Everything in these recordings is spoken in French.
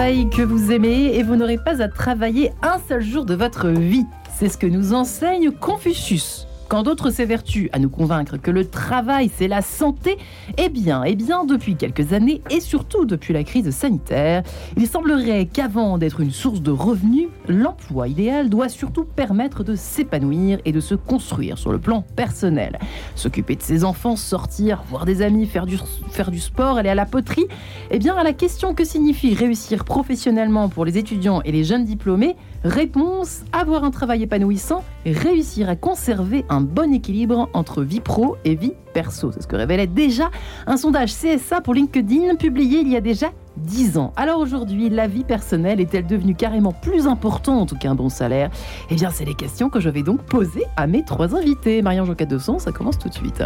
que vous aimez et vous n'aurez pas à travailler un seul jour de votre vie. C'est ce que nous enseigne Confucius. Quand d'autres s'évertuent à nous convaincre que le travail c'est la santé, eh bien, eh bien, depuis quelques années et surtout depuis la crise sanitaire, il semblerait qu'avant d'être une source de revenus, l'emploi idéal doit surtout permettre de s'épanouir et de se construire sur le plan personnel. S'occuper de ses enfants, sortir, voir des amis, faire du, faire du sport, aller à la poterie, eh bien, à la question que signifie réussir professionnellement pour les étudiants et les jeunes diplômés, réponse avoir un travail épanouissant réussir à conserver un bon équilibre entre vie pro et vie perso. C'est ce que révélait déjà un sondage CSA pour LinkedIn publié il y a déjà 10 ans. Alors aujourd'hui, la vie personnelle est-elle devenue carrément plus importante qu'un bon salaire? Eh bien, c'est les questions que je vais donc poser à mes trois invités. Marianne de son ça commence tout de suite.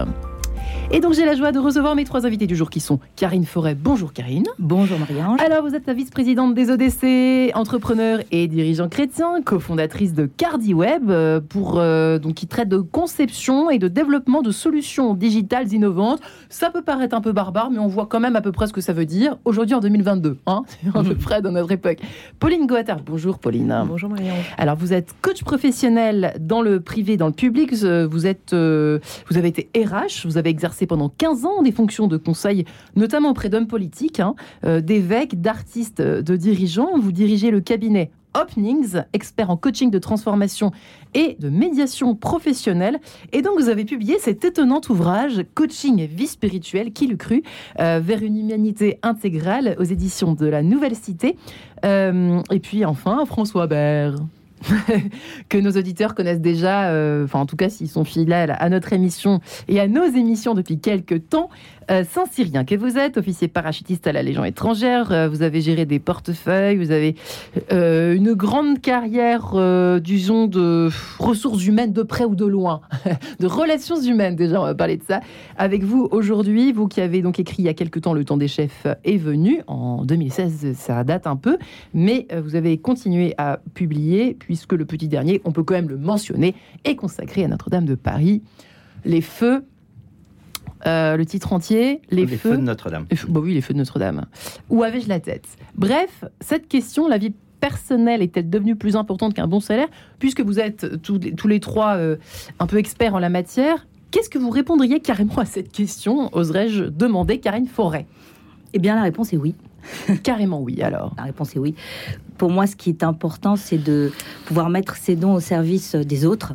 Et donc j'ai la joie de recevoir mes trois invités du jour qui sont Karine Forêt. Bonjour Karine. Bonjour Marie-Ange. Alors vous êtes la vice-présidente des ODC, entrepreneur et dirigeant chrétien, cofondatrice de CardiWeb, euh, pour, euh, donc, qui traite de conception et de développement de solutions digitales innovantes. Ça peut paraître un peu barbare, mais on voit quand même à peu près ce que ça veut dire aujourd'hui en 2022. Hein à peu près dans notre époque. Pauline Goattard. Bonjour Pauline. Bonjour Marie-Ange. Alors vous êtes coach professionnel dans le privé, dans le public. Vous, êtes, euh, vous avez été RH, vous avez exercé pendant 15 ans des fonctions de conseil, notamment auprès d'hommes politiques, hein, euh, d'évêques, d'artistes, euh, de dirigeants. Vous dirigez le cabinet Openings, expert en coaching de transformation et de médiation professionnelle. Et donc, vous avez publié cet étonnant ouvrage, Coaching et vie spirituelle, qui le cru, euh, vers une humanité intégrale aux éditions de la Nouvelle Cité. et puis, enfin, François Bert. que nos auditeurs connaissent déjà, euh, enfin en tout cas s'ils sont fidèles à notre émission et à nos émissions depuis quelques temps. Euh, Saint-Cyrien que vous êtes, officier parachutiste à la Légion étrangère, euh, vous avez géré des portefeuilles, vous avez une grande carrière, disons, de ressources humaines de près ou de loin, de relations humaines déjà, on va parler de ça. Avec vous aujourd'hui, vous qui avez donc écrit il y a quelques temps Le temps des chefs est venu, en 2016 ça date un peu, mais vous avez continué à publier, puis puisque le petit dernier, on peut quand même le mentionner, est consacré à Notre-Dame de Paris. Les feux, euh, le titre entier, les, feux, de Notre-Dame. Bah oui, les feux de Notre-Dame. Où avais-je la tête? Bref, cette question, la vie personnelle est-elle devenue plus importante qu'un bon salaire? Puisque vous êtes tous, les trois euh, un peu experts en la matière, qu'est-ce que vous répondriez carrément à cette question Oserais-je demander Karine Forêt? Eh bien, la réponse est oui. Carrément oui, alors. La réponse est oui. Pour moi, ce qui est important, c'est de pouvoir mettre ses dons au service des autres.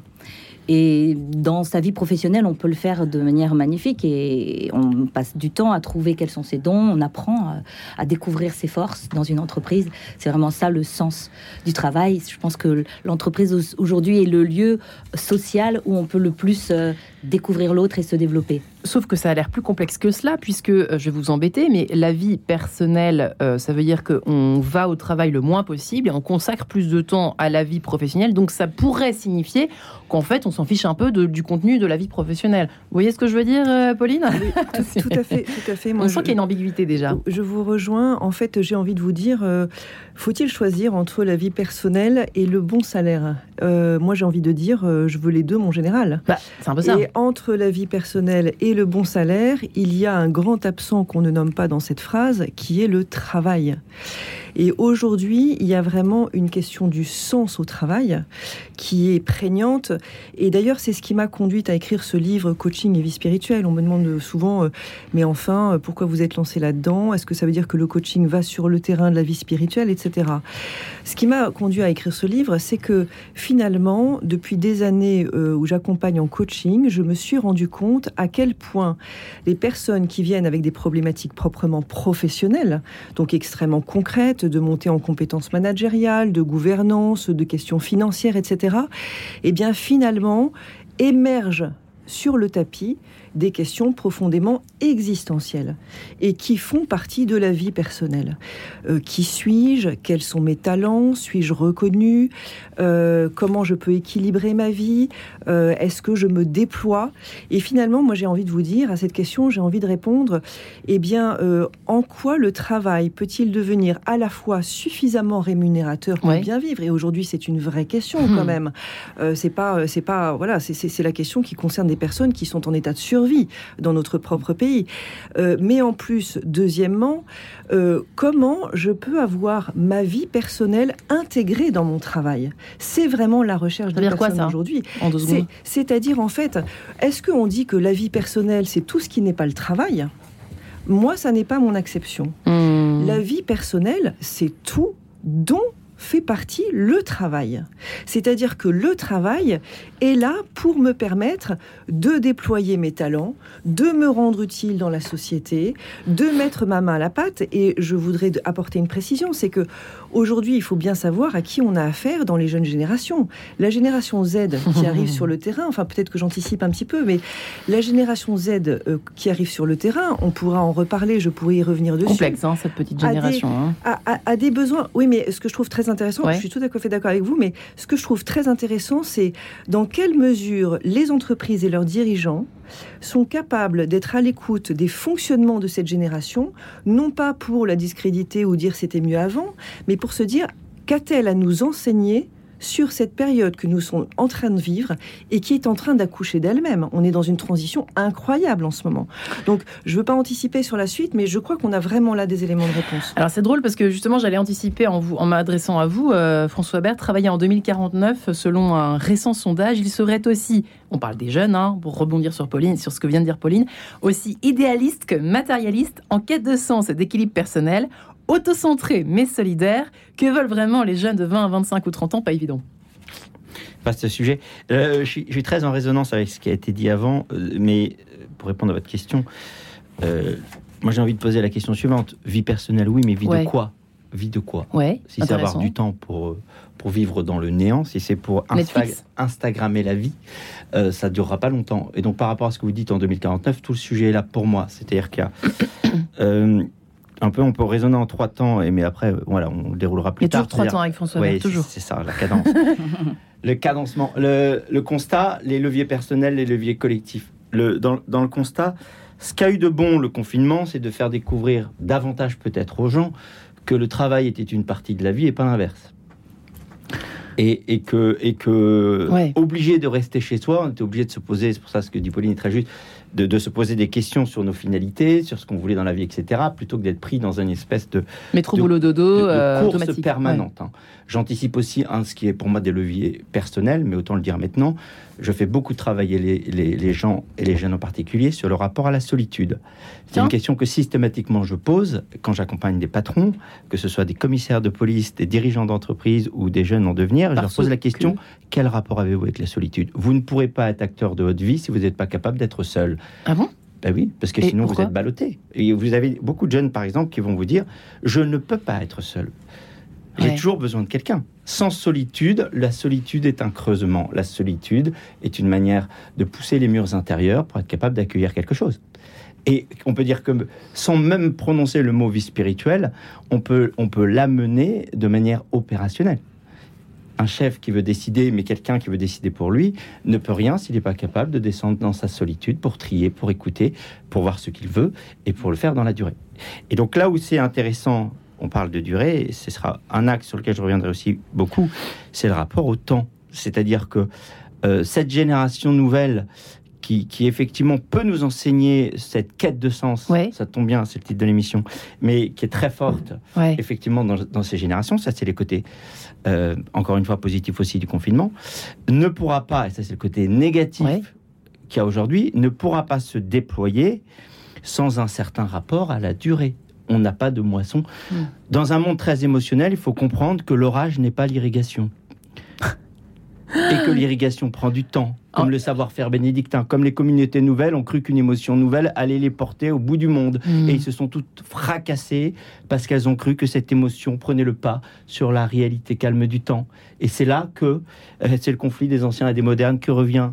Et dans sa vie professionnelle, on peut le faire de manière magnifique et on passe du temps à trouver quels sont ses dons, on apprend à, découvrir ses forces dans une entreprise. C'est vraiment ça le sens du travail. Je pense que l'entreprise aujourd'hui est le lieu social où on peut le plus euh, découvrir l'autre et se développer. Sauf que ça a l'air plus complexe que cela, puisque euh, je vais vous embêter, mais la vie personnelle, euh, ça veut dire qu'on va au travail le moins possible et on consacre plus de temps à la vie professionnelle. Donc ça pourrait signifier qu'en fait, on s'en fiche un peu du contenu de la vie professionnelle. Vous voyez ce que je veux dire, euh, Pauline tout, à fait, tout à fait. on sent qu'il y a une ambiguïté déjà. Je vous rejoins. En fait, j'ai envie de vous dire, faut-il choisir entre la vie personnelle et le bon salaire? Moi, j'ai envie de dire, je veux les deux, mon général. Bah, c'est un peu ça. Et entre la vie personnelle et le bon salaire, il y a un grand absent qu'on ne nomme pas dans cette phrase, qui est le travail. Et aujourd'hui, il y a vraiment une question du sens au travail qui est prégnante. Et d'ailleurs, c'est ce qui m'a conduite à écrire ce livre Coaching et vie spirituelle. On me demande souvent, euh, mais enfin, euh, pourquoi vous êtes lancé là-dedans? Est-ce que ça veut dire que le coaching va sur le terrain de la vie spirituelle, etc. Ce qui m'a conduit à écrire ce livre, c'est que finalement, depuis des années euh, où j'accompagne en coaching, je me suis rendu compte à quel point les personnes qui viennent avec des problématiques proprement professionnelles, donc extrêmement concrètes, de monter en compétences managériales, de gouvernance, de questions financières, etc., eh bien finalement émergent sur le tapis des questions profondément existentielles et qui font partie de la vie personnelle. Euh, qui suis-je? Quels sont mes talents? Suis-je reconnu? Euh, Comment je peux équilibrer ma vie? Euh, Est-ce que je me déploie? Et finalement, moi j'ai envie de vous dire à cette question, j'ai envie de répondre, eh bien, en quoi le travail peut-il devenir à la fois suffisamment rémunérateur pour bien vivre? Et aujourd'hui, c'est une vraie question quand hmm. même. c'est pas, c'est pas, voilà, c'est la question qui concerne des personnes qui sont en état de survie dans notre propre pays. Euh, mais en plus, deuxièmement, euh, comment je peux avoir ma vie personnelle intégrée dans mon travail? C'est vraiment la recherche de personnes aujourd'hui. C'est-à-dire, en fait, est-ce qu'on dit que la vie personnelle, c'est tout ce qui n'est pas le travail? Moi, ça n'est pas mon exception. Hmm. La vie personnelle, c'est tout dont fait partie le travail. C'est-à-dire que le travail est là pour me permettre de déployer mes talents, de me rendre utile dans la société, de mettre ma main à la pâte. Et je voudrais apporter une précision, c'est que aujourd'hui, il faut bien savoir à qui on a affaire dans les jeunes générations. La génération Z qui arrive sur le terrain, enfin peut-être que j'anticipe un petit peu, mais la génération Z euh, qui arrive sur le terrain, on pourra en reparler, je pourrais y revenir dessus. Complexe, hein, cette petite génération. A hein. des besoins. Oui, mais ce que je trouve très intéressant, je suis tout à fait d'accord avec vous, mais ce que je trouve très intéressant, c'est dans quelle mesure les entreprises et leurs dirigeants sont capables d'être à l'écoute des fonctionnements de cette génération, non pas pour la discréditer ou dire c'était mieux avant, mais pour se dire qu'a-t-elle à nous enseigner sur cette période que nous sommes en train de vivre et qui est en train d'accoucher d'elle-même. On est dans une transition incroyable en ce moment. Donc, je ne veux pas anticiper sur la suite, mais je crois qu'on a vraiment là des éléments de réponse. Alors, c'est drôle parce que justement, j'allais anticiper en, en m'adressant à vous. Euh, François Bert travaillait en 2049 selon un récent sondage. Il serait aussi, on parle des jeunes, hein, pour rebondir sur Pauline, sur ce que vient de dire Pauline, aussi idéaliste que matérialiste, en quête de sens et d'équilibre personnel, autocentré mais solidaire. Que veulent vraiment les jeunes de 20 à 25 ou 30 ans? Pas évident. ce sujet. Euh, je, suis, très en résonance avec ce qui a été dit avant, euh, mais euh, pour répondre à votre question, moi j'ai envie de poser la question suivante. Vie personnelle, oui, mais vie de quoi? Vie de quoi? Ouais, Si c'est avoir du temps pour, pour vivre dans le néant, si c'est pour Instagrammer la vie, ça ne durera pas longtemps. Et donc par rapport à ce que vous dites en 2049, tout le sujet est là pour moi. C'est-à-dire qu'il y a un peu, on peut raisonner en trois temps, et mais après, voilà, on déroulera plus tard. Il y a toujours trois temps avec François oui, toujours. C'est ça, la cadence. le cadencement, le, le, constat, les leviers personnels, les leviers collectifs. Le, dans, dans, le constat, ce qu'a eu de bon le confinement, c'est de faire découvrir davantage peut-être aux gens que le travail était une partie de la vie et pas l'inverse. Et, et, que, et que obligé de rester chez soi, on était obligé de se poser, c'est pour ça ce que dit Pauline est très juste, de, se poser des questions sur nos finalités, sur ce qu'on voulait dans la vie, etc., plutôt que d'être pris dans une espèce de métro boulot dodo de, euh, course permanente. Hein. J'anticipe aussi un, ce qui est pour moi des leviers personnels, mais autant le dire maintenant. Je fais beaucoup travailler les, les, gens et les jeunes en particulier sur le rapport à la solitude. C'est une question que systématiquement je pose quand j'accompagne des patrons, que ce soit des commissaires de police, des dirigeants d'entreprise ou des jeunes en devenir. je leur pose la question quel rapport avez-vous avec la solitude? Vous ne pourrez pas être acteur de votre vie si vous n'êtes pas capable d'être seul. Ah bon? Ben oui, parce que sinon vous êtes ballotté. Et vous avez beaucoup de jeunes, par exemple, qui vont vous dire Je ne peux pas être seul. J'ai toujours besoin de quelqu'un. Sans solitude, la solitude est un creusement. La solitude est une manière de pousser les murs intérieurs pour être capable d'accueillir quelque chose. Et on peut dire que sans même prononcer le mot vie spirituelle, on peut, on peut l'amener de manière opérationnelle un chef qui veut décider, mais quelqu'un qui veut décider pour lui, ne peut rien s'il n'est pas capable de descendre dans sa solitude pour trier, pour écouter, pour voir ce qu'il veut et pour le faire dans la durée. Et donc là où c'est intéressant, on parle de durée, et ce sera un axe sur lequel je reviendrai aussi beaucoup, c'est le rapport au temps. C'est-à-dire que euh, cette génération nouvelle qui, effectivement peut nous enseigner cette quête de sens. Ça tombe bien, c'est le titre de l'émission, mais qui est très forte, effectivement, dans, ces générations. Ça, c'est les côtés, euh, encore une fois, positifs aussi du confinement. Ne pourra pas, et ça, c'est le côté négatif qu'il y a aujourd'hui, ne pourra pas se déployer sans un certain rapport à la durée. On n'a pas de moisson. Hmm. Dans un monde très émotionnel, il faut comprendre que l'orage n'est pas l'irrigation et que l'irrigation prend du temps, comme oh. le savoir-faire bénédictin, comme les communautés nouvelles ont cru qu'une émotion nouvelle allait les porter au bout du monde. Hmm. Et ils se sont toutes fracassées parce qu'elles ont cru que cette émotion prenait le pas sur la réalité calme du temps. Et c'est là que euh, c'est le conflit des anciens et des modernes qui revient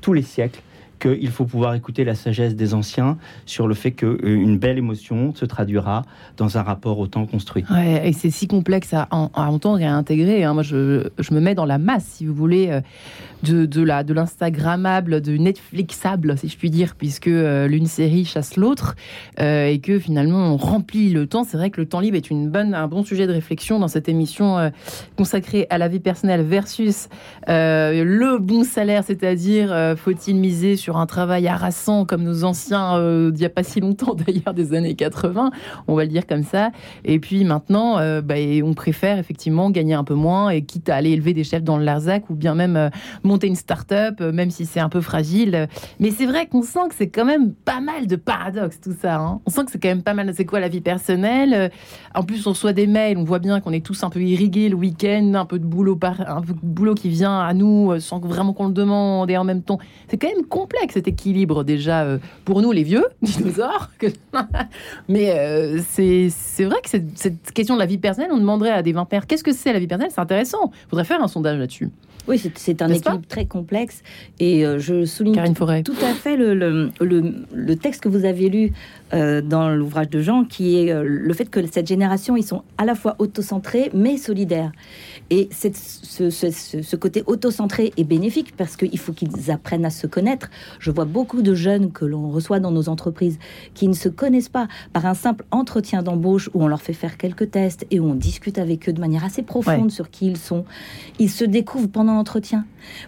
tous les siècles qu'il faut pouvoir écouter la sagesse des anciens sur le fait qu'une euh, belle émotion se traduira dans un rapport au temps construit. Ouais, et c'est si complexe à, entendre et à intégrer. Hein. Moi, je, je, me mets dans la masse, si vous voulez, euh, de, de, la, de l'Instagrammable, de Netflixable, si je puis dire, puisque euh, l'une série chasse l'autre et que finalement on remplit le temps. C'est vrai que le temps libre est une bonne, un bon sujet de réflexion dans cette émission consacrée à la vie personnelle versus le bon salaire, c'est-à-dire faut-il miser sur sur un travail harassant comme nos anciens euh, d'il n'y a pas si longtemps d'ailleurs des années 80, on va le dire comme ça. Et puis maintenant, euh, bah, on préfère effectivement gagner un peu moins et quitte à aller élever des chefs dans le Larzac ou bien même euh, monter une start-up, même si c'est un peu fragile. Mais c'est vrai qu'on sent que c'est quand même pas mal de paradoxes tout ça. Hein. On sent que c'est quand même pas mal. C'est quoi la vie personnelle? En plus, on reçoit des mails, on voit bien qu'on est tous un peu irrigués le week-end, un peu de boulot, un peu de boulot qui vient à nous sans vraiment qu'on le demande et en même temps, c'est quand même complexe cet équilibre déjà euh, pour nous les vieux dinosaures. Mais euh, c'est vrai que cette, question de la vie personnelle, on demanderait à des vingtaires qu'est-ce que c'est la vie personnelle? C'est intéressant. Il faudrait faire un sondage là-dessus. Oui, c'est un équilibre très complexe. Et euh, je souligne tout, à fait le, le, le, texte que vous aviez lu euh, dans l'ouvrage de Jean, qui est le fait que cette génération, ils sont à la fois autocentrés, mais solidaires. Et ce, ce, ce, côté autocentré est bénéfique parce qu'il faut qu'ils apprennent à se connaître. Je vois beaucoup de jeunes que l'on reçoit dans nos entreprises qui ne se connaissent pas par un simple entretien d'embauche où on leur fait faire quelques tests et où on discute avec eux de manière assez profonde sur qui ils sont. Ils se découvrent pendant l'entretien.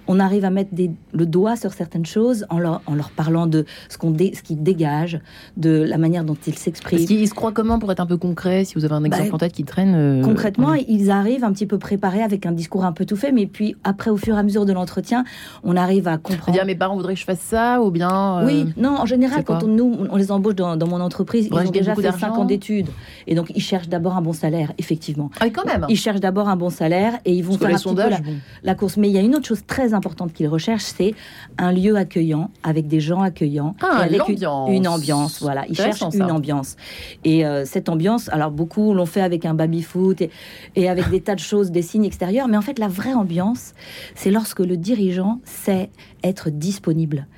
On arrive à mettre le doigt sur certaines choses en leur, en leur parlant de ce qu'on ce qu'ils dégagent, de la manière dont ils s'expriment. Ils se croient comment pour être un peu concret Si vous avez un exemple bah, en tête qui traîne. Euh, concrètement, ils arrivent un petit peu préparés avec un discours un peu tout fait, mais puis après, au fur et à mesure de l'entretien, on arrive à comprendre. Dire mes parents voudraient que je fasse ça ou bien. Euh, oui, non, en général, quand on, nous, on les embauche dans, mon entreprise, ils ont déjà fait 5 ans d'études. Et donc, ils cherchent d'abord un bon salaire, effectivement. Ah, quand même. Ils cherchent d'abord un bon salaire et ils vont faire un la, la, course. Mais il y a une autre chose très importante qu'ils recherchent, c'est un lieu accueillant, avec des gens accueillants, ah, avec une, ambiance. Voilà, ils cherchent une ambiance. Et euh, cette ambiance, alors beaucoup l'ont fait avec un baby-foot et, avec des tas de choses, des signes extérieurs, mais en fait, la vraie ambiance, c'est lorsque le dirigeant sait être disponible.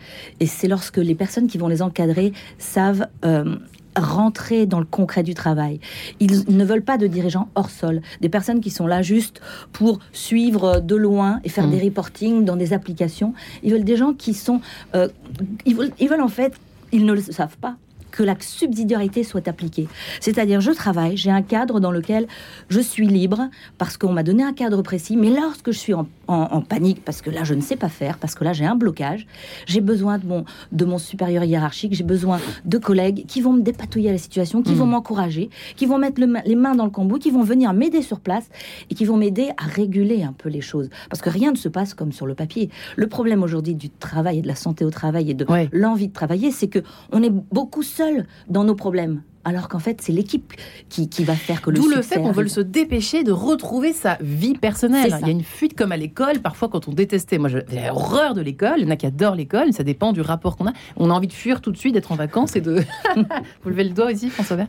Et c'est lorsque les personnes qui vont les encadrer savent euh, rentrer dans le concret du travail. Ils ne veulent pas de dirigeants hors sol, des personnes qui sont là juste pour suivre de loin et faire mmh. des reportings dans des applications. Ils veulent des gens qui sont... Euh, ils, veulent, ils veulent en fait, ils ne le savent pas, que la subsidiarité soit appliquée. C'est-à-dire, je travaille, j'ai un cadre dans lequel je suis libre parce qu'on m'a donné un cadre précis, mais lorsque je suis en, panique, parce que là, je ne sais pas faire, parce que là, j'ai un blocage, j'ai besoin de mon, de mon supérieur hiérarchique, j'ai besoin de collègues qui vont me dépatouiller à la situation, qui vont mmh. m'encourager, qui vont mettre les mains dans le cambouis, qui vont venir m'aider sur place et qui vont m'aider à réguler un peu les choses. Parce que rien ne se passe comme sur le papier. Le problème aujourd'hui du travail et de la santé au travail et de l'envie de travailler, c'est que on est beaucoup seul dans nos problèmes. Alors qu'en fait, c'est l'équipe qui, va faire que le D'où le fait qu'on veut se dépêcher de retrouver sa vie personnelle. Il y a une fuite comme à l'école. Parfois, quand on détestait, moi j'ai horreur de l'école. Il y en a qui adorent l'école. Ça dépend du rapport qu'on a. On a envie de fuir tout de suite, d'être en vacances et de. vous levez le doigt ici, François Vert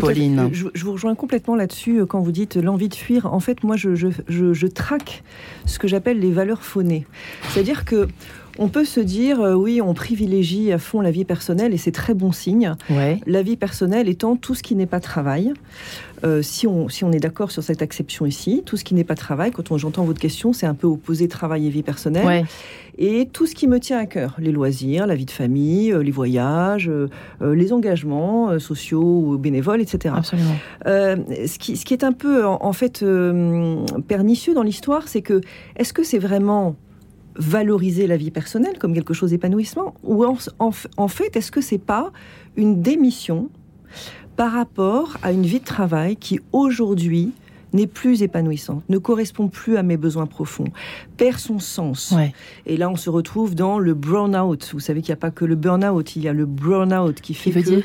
Pauline. Je, vous rejoins complètement là-dessus euh, quand vous dites l'envie de fuir. En fait, moi, je, je, je traque ce que j'appelle les valeurs phonées. C'est-à-dire que on peut se dire, euh, oui, on privilégie à fond la vie personnelle et c'est très bon signe. La vie personnelle étant tout ce qui n'est pas travail. Euh, si, on, si on est d'accord sur cette acception ici, tout ce qui n'est pas travail, quand j'entends votre question, c'est un peu opposé travail et vie personnelle. Et tout ce qui me tient à cœur, les loisirs, la vie de famille, euh, les voyages, les engagements sociaux ou bénévoles, etc. Absolument. ce, qui, ce, qui, est un peu, en fait, pernicieux dans l'histoire, c'est que, est-ce que c'est vraiment valoriser la vie personnelle comme quelque chose d'épanouissement Ou en, fait, est-ce que c'est pas une démission par rapport à une vie de travail qui aujourd'hui n'est plus épanouissante, ne correspond plus à mes besoins profonds, perd son sens. Et là, on se retrouve dans le burn-out. Vous savez qu'il n'y a pas que le burn-out, il y a le burn-out qui fait que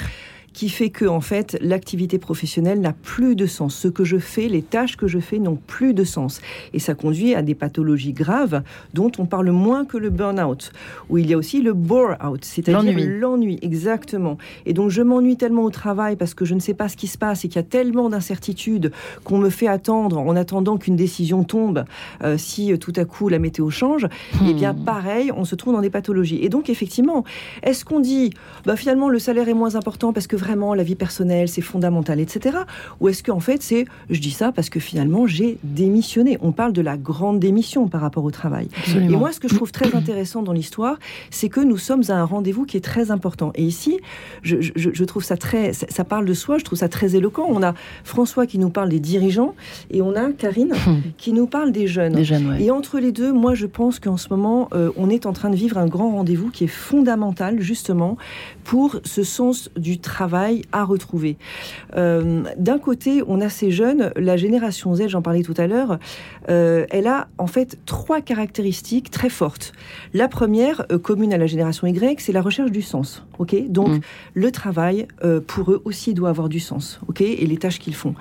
qui fait que en fait l'activité professionnelle n'a plus de sens. Ce que je fais, les tâches que je fais n'ont plus de sens et ça conduit à des pathologies graves dont on parle moins que le burn-out. Où il y a aussi le bore-out, c'est-à-dire l'ennui, exactement. Et donc je m'ennuie tellement au travail parce que je ne sais pas ce qui se passe et qu'il y a tellement d'incertitudes qu'on me fait attendre en attendant qu'une décision tombe. Euh, si euh, tout à coup la météo change, et eh bien hmm. pareil, on se trouve dans des pathologies. Et donc effectivement, est-ce qu'on dit, bah finalement le salaire est moins important parce que vraiment la vie personnelle, c'est fondamental, etc. Ou est-ce qu'en fait, c'est je dis ça parce que finalement, j'ai démissionné. On parle de la grande démission par rapport au travail. Et moi, ce que je trouve très intéressant dans l'histoire, c'est que nous sommes à un rendez-vous qui est très important. Et ici, je, je, trouve ça très. Ça, parle de soi, je trouve ça très éloquent. On a François qui nous parle des dirigeants et on a Karine qui nous parle des jeunes. Et entre les deux, moi, je pense qu'en ce moment, euh, on est en train de vivre un grand rendez-vous qui est fondamental, justement, pour ce sens du travail à retrouver. Euh, d'un côté, on a ces jeunes, la génération Z, j'en parlais tout à l'heure, euh, elle a en fait trois caractéristiques très fortes. La première, euh, commune à la génération Y, c'est la recherche du sens. Ok, donc mm. le travail pour eux aussi doit avoir du sens. Ok, et les tâches qu'ils font.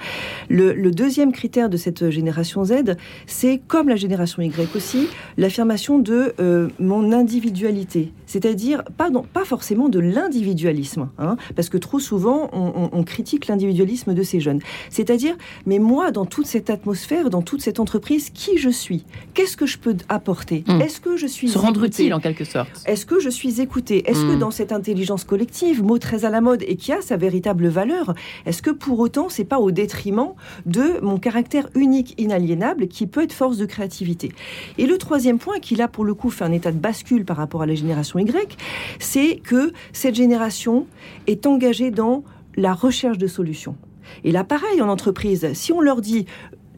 Le, le, deuxième critère de cette génération Z, c'est comme la génération Y aussi, l'affirmation de mon individualité, c'est-à-dire pas, pas forcément de l'individualisme, hein, parce que trop souvent on, critique l'individualisme de ces jeunes. C'est-à-dire, mais moi, dans toute cette atmosphère, dans toute cette entreprise, qui je suis? Qu'est-ce que je peux apporter? Hmm. Est-ce que je suis se rendre utile en quelque sorte Est-ce que je suis écouté Est-ce que hmm. dans cette intelligence collective, mot très à la mode et qui a sa véritable valeur, est-ce que pour autant c'est pas au détriment de mon caractère unique, inaliénable, qui peut être force de créativité? Et le troisième point, qui là pour le coup fait un état de bascule par rapport à la génération Y, c'est que cette génération est engagée dans la recherche de solutions. Et là, pareil, en entreprise, si on leur dit,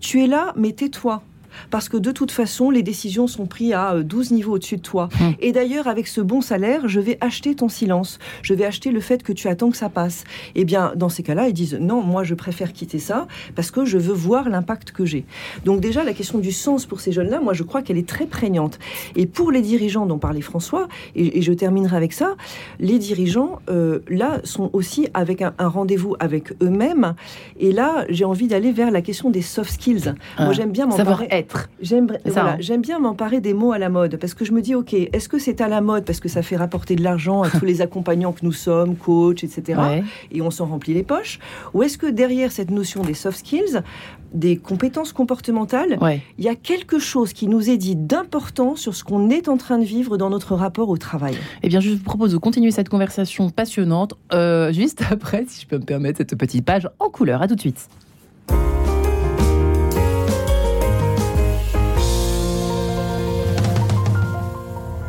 tu es là, mais tais-toi, parce que de toute façon, les décisions sont prises à 12 euh, niveaux au-dessus de toi. Hum. Et d'ailleurs, avec ce bon salaire, je vais acheter ton silence, je vais acheter le fait que tu attends que ça passe. Eh bien, dans ces cas-là, ils disent non, moi, je préfère quitter ça parce que je veux voir l'impact que j'ai. Donc déjà, la question du sens pour ces jeunes-là, moi, je crois qu'elle est très prégnante. Et pour les dirigeants dont parlait François, et, je terminerai avec ça, les dirigeants, euh, là, sont aussi avec un, rendez-vous avec eux-mêmes. Et là, j'ai envie d'aller vers la question des soft skills. moi, ah. j'aime bien m'en parler. Hein. J'aime bien m'emparer des mots à la mode parce que je me dis, ok, est-ce que c'est à la mode parce que ça fait rapporter de l'argent à tous les accompagnants que nous sommes, coach, etc. Et on s'en remplit les poches? Ou est-ce que derrière cette notion des soft skills, des compétences comportementales, il y a quelque chose qui nous est dit d'important sur ce qu'on est en train de vivre dans notre rapport au travail? Eh bien, je vous propose de continuer cette conversation passionnante euh, juste après, si je peux me permettre, cette petite page en couleur. À tout de suite.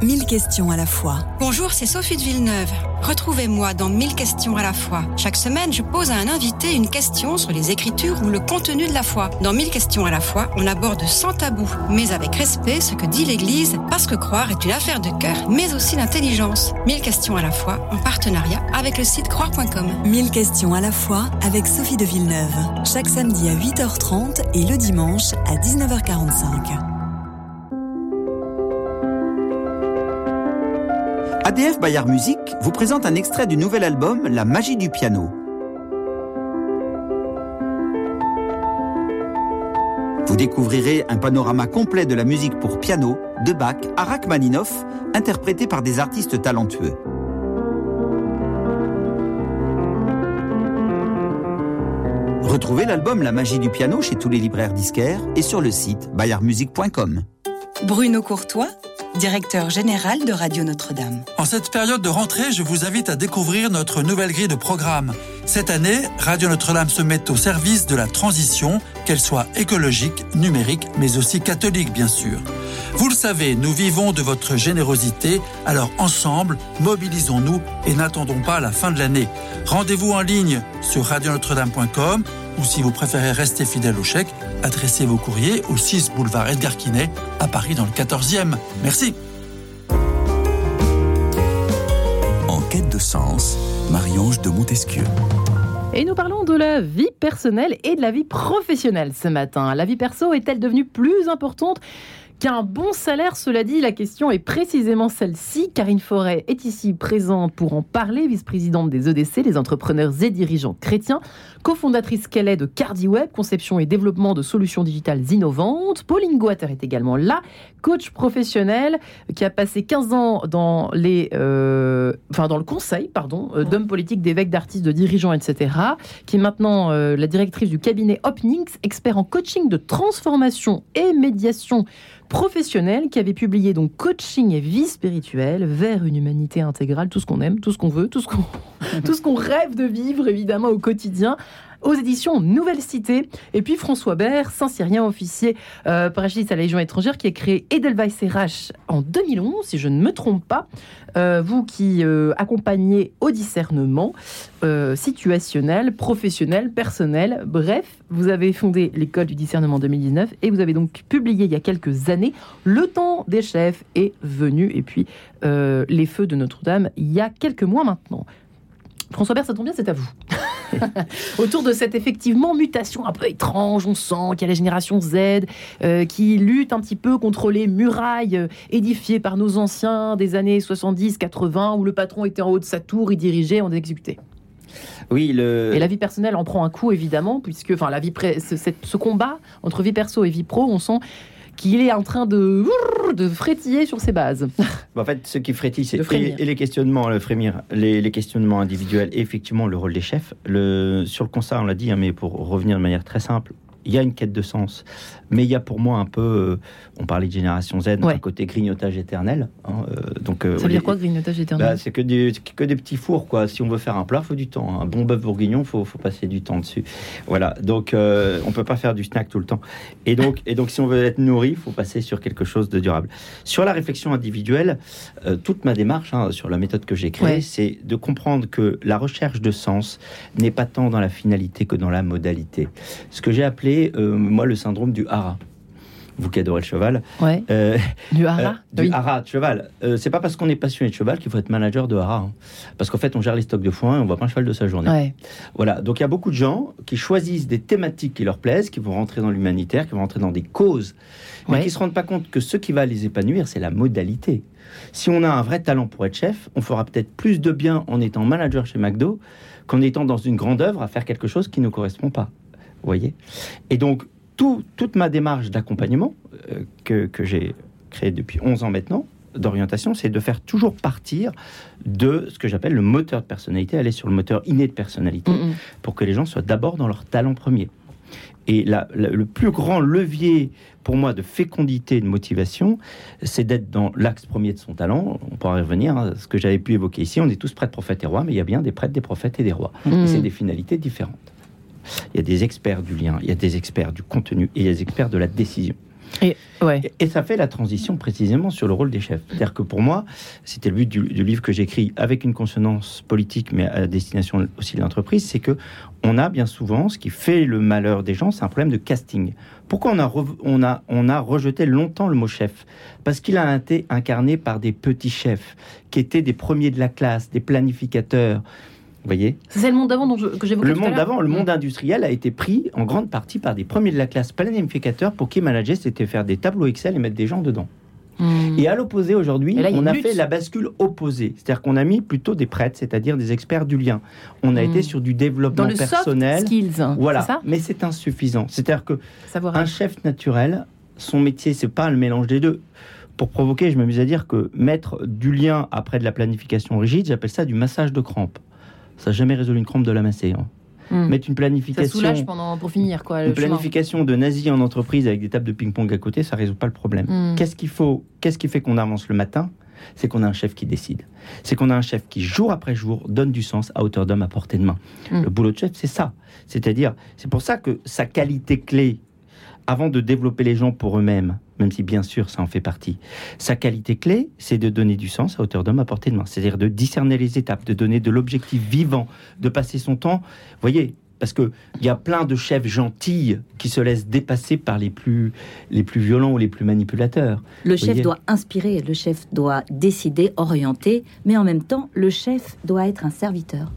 1000 questions à la fois. Bonjour, c'est Sophie de Villeneuve. Retrouvez-moi dans 1000 questions à la fois. Chaque semaine, je pose à un invité une question sur les écritures ou le contenu de la foi. Dans 1000 questions à la fois, on aborde sans tabou, mais avec respect, ce que dit l'Église, parce que croire est une affaire de cœur, mais aussi d'intelligence. 1000 questions à la fois, en partenariat avec le site croire.com. 1000 questions à la fois avec Sophie de Villeneuve. Chaque samedi à 8h30 et le dimanche à 19h45. ADF Bayard Musique vous présente un extrait du nouvel album La magie du piano. Vous découvrirez un panorama complet de la musique pour piano de Bach à Rachmaninoff, interprété par des artistes talentueux. Retrouvez l'album La magie du piano chez tous les libraires disquaires et sur le site bayardmusique.com. Bruno Courtois directeur général de Radio Notre-Dame. En cette période de rentrée, je vous invite à découvrir notre nouvelle grille de programme. Cette année, Radio Notre-Dame se met au service de la transition, qu'elle soit écologique, numérique, mais aussi catholique, bien sûr. Vous le savez, nous vivons de votre générosité, alors ensemble, mobilisons-nous et n'attendons pas la fin de l'année. Rendez-vous en ligne sur radionotre-dame.com ou si vous préférez rester fidèle au chèque, adressez vos courriers au 6 boulevard Edgar Quinet à Paris dans le 14e. Merci. En quête de sens, Marie-Ange de Montesquieu. Et nous parlons de la vie personnelle et de la vie professionnelle ce matin. La vie perso est-elle devenue plus importante qu'un bon salaire, cela dit, la question est précisément celle-ci. Karine Forêt est ici présente pour en parler, vice-présidente des EDC, les entrepreneurs et dirigeants chrétiens, cofondatrice qu'elle est de CardiWeb, conception et développement de solutions digitales innovantes. Pauline Goater est également là, coach professionnel qui a passé 15 ans dans, les, euh, enfin dans le conseil pardon, euh, d'hommes politiques, d'évêques, d'artistes, de dirigeants, etc., qui est maintenant euh, la directrice du cabinet Opnings, expert en coaching de transformation et médiation professionnelle qui avait publié donc Coaching et vie spirituelle vers une humanité intégrale, tout ce qu'on aime, tout ce qu'on veut, tout ce qu'on tout ce qu'on rêve de vivre évidemment au quotidien aux éditions Nouvelle Cité. Et puis François Bert, Saint-Cyrien, officier euh, parachutiste à la Légion étrangère, qui a créé Edelweiss RH en 2011, si je ne me trompe pas. Euh, vous qui euh, accompagnez au discernement euh, situationnel, professionnel, personnel, bref, vous avez fondé l'école du discernement 2019 et vous avez donc publié il y a quelques années Le temps des chefs est venu et puis Les feux de Notre-Dame il y a quelques mois maintenant. François Bert, ça tombe bien, c'est à vous. Autour de cette effectivement mutation un peu étrange, on sent qu'il y a la génération Z euh, qui lutte un petit peu contre les murailles euh, édifiées par nos anciens des années 70-80 où le patron était en haut de sa tour, il dirigeait, on exécutait. Oui, le... Et la vie personnelle en prend un coup évidemment, puisque enfin la vie ce, ce combat entre vie perso et vie pro, on sent qu'il est en train de, de frétiller sur ses bases. En fait, ce qui frétille, c'est et, les questionnements, le frémir, les, questionnements individuels et effectivement le rôle des chefs. Le, sur le constat, on l'a dit, hein, mais pour revenir de manière très simple, il y a une quête de sens. Mais il y a pour moi un peu, euh, on parlait de génération Z, un côté grignotage éternel. Hein, euh, donc, euh, ça veut dire quoi, grignotage éternel? bah, C'est que des, que des petits fours, quoi. Si on veut faire un plat, il faut du temps. Hein. Un bon bœuf bourguignon, il faut, faut, passer du temps dessus. Voilà, donc on peut pas faire du snack tout le temps. Et donc, et donc si on veut être nourri, il faut passer sur quelque chose de durable. Sur la réflexion individuelle, toute ma démarche, hein, sur la méthode que j'ai créée, c'est de comprendre que la recherche de sens n'est pas tant dans la finalité que dans la modalité. Ce que j'ai appelé, moi, le syndrome du hara vous qui adorez le cheval. Euh, du hara euh, Du hara de cheval. Euh, c'est pas parce qu'on est passionné de cheval qu'il faut être manager de hara. Hein. Parce qu'en fait, on gère les stocks de foin et on voit pas un cheval de sa journée. Voilà. Donc il y a beaucoup de gens qui choisissent des thématiques qui leur plaisent, qui vont rentrer dans l'humanitaire, qui vont rentrer dans des causes, mais qui se rendent pas compte que ce qui va les épanouir, c'est la modalité. Si on a un vrai talent pour être chef, on fera peut-être plus de bien en étant manager chez McDo qu'en étant dans une grande œuvre à faire quelque chose qui ne correspond pas. Vous voyez Et donc, toute ma démarche d'accompagnement euh, que, que j'ai créée depuis 11 ans maintenant, d'orientation, c'est de faire toujours partir de ce que j'appelle le moteur de personnalité, aller sur le moteur inné de personnalité, pour que les gens soient d'abord dans leur talent premier. Et le plus grand levier pour moi de fécondité et de motivation, c'est d'être dans l'axe premier de son talent. On pourra revenir, hein, ce que j'avais pu évoquer ici. On est tous prêtres, prophètes et rois, mais il y a bien des prêtres, des prophètes et des rois. Et c'est des finalités différentes. Il y a des experts du lien, il y a des experts du contenu et il y a des experts de la décision. Et, et, ça fait la transition précisément sur le rôle des chefs. C'est-à-dire que pour moi, c'était le but du, livre que j'écris avec une consonance politique, mais à destination aussi de l'entreprise, c'est que on a bien souvent, ce qui fait le malheur des gens, c'est un problème de casting. Pourquoi on a, on, a, on a rejeté longtemps le mot chef? Parce qu'il a été incarné par des petits chefs qui étaient des premiers de la classe, des planificateurs, voyez C'est le monde d'avant dont que j'évoquais Le monde d'avant, le monde industriel a été pris en grande partie par des premiers de la classe planificateurs pour qui manager, c'était faire des tableaux Excel et mettre des gens dedans. Hmm. Et à l'opposé, aujourd'hui, on a fait la bascule opposée. C'est-à-dire qu'on a mis plutôt des prêtres, c'est-à-dire des experts du lien. On a hmm. été sur du développement personnel. Soft skills. Voilà. Mais c'est insuffisant. C'est-à-dire que un chef naturel, son métier, c'est pas le mélange des deux. Pour provoquer, je m'amuse à dire que mettre du lien après de la planification rigide, j'appelle ça du massage de crampes. Ça n'a jamais résolu une crampe de la massée. Hein. Hmm. Mettre une planification. Ça soulage pendant, pour finir, quoi. Une planification de nazi en entreprise avec des tables de ping-pong à côté, ça ne résout pas le problème. Hmm. Qu'est-ce qu'il faut Qu'est-ce qui fait qu'on avance le matin? C'est qu'on a un chef qui décide. C'est qu'on a un chef qui, jour après jour, donne du sens à hauteur d'homme à portée de main. Hmm. Le boulot de chef, c'est ça. C'est-à-dire, c'est pour ça que sa qualité clé, avant de développer les gens pour eux-mêmes, même si bien sûr ça en fait partie. Sa qualité clé, c'est de donner du sens à hauteur d'homme à portée de main, c'est-à-dire de discerner les étapes, de donner de l'objectif vivant, de passer son temps. Vous voyez, parce qu'il y a plein de chefs gentils qui se laissent dépasser par les plus, les plus violents ou les plus manipulateurs. Le chef doit inspirer, le chef doit décider, orienter, mais en même temps, le chef doit être un serviteur.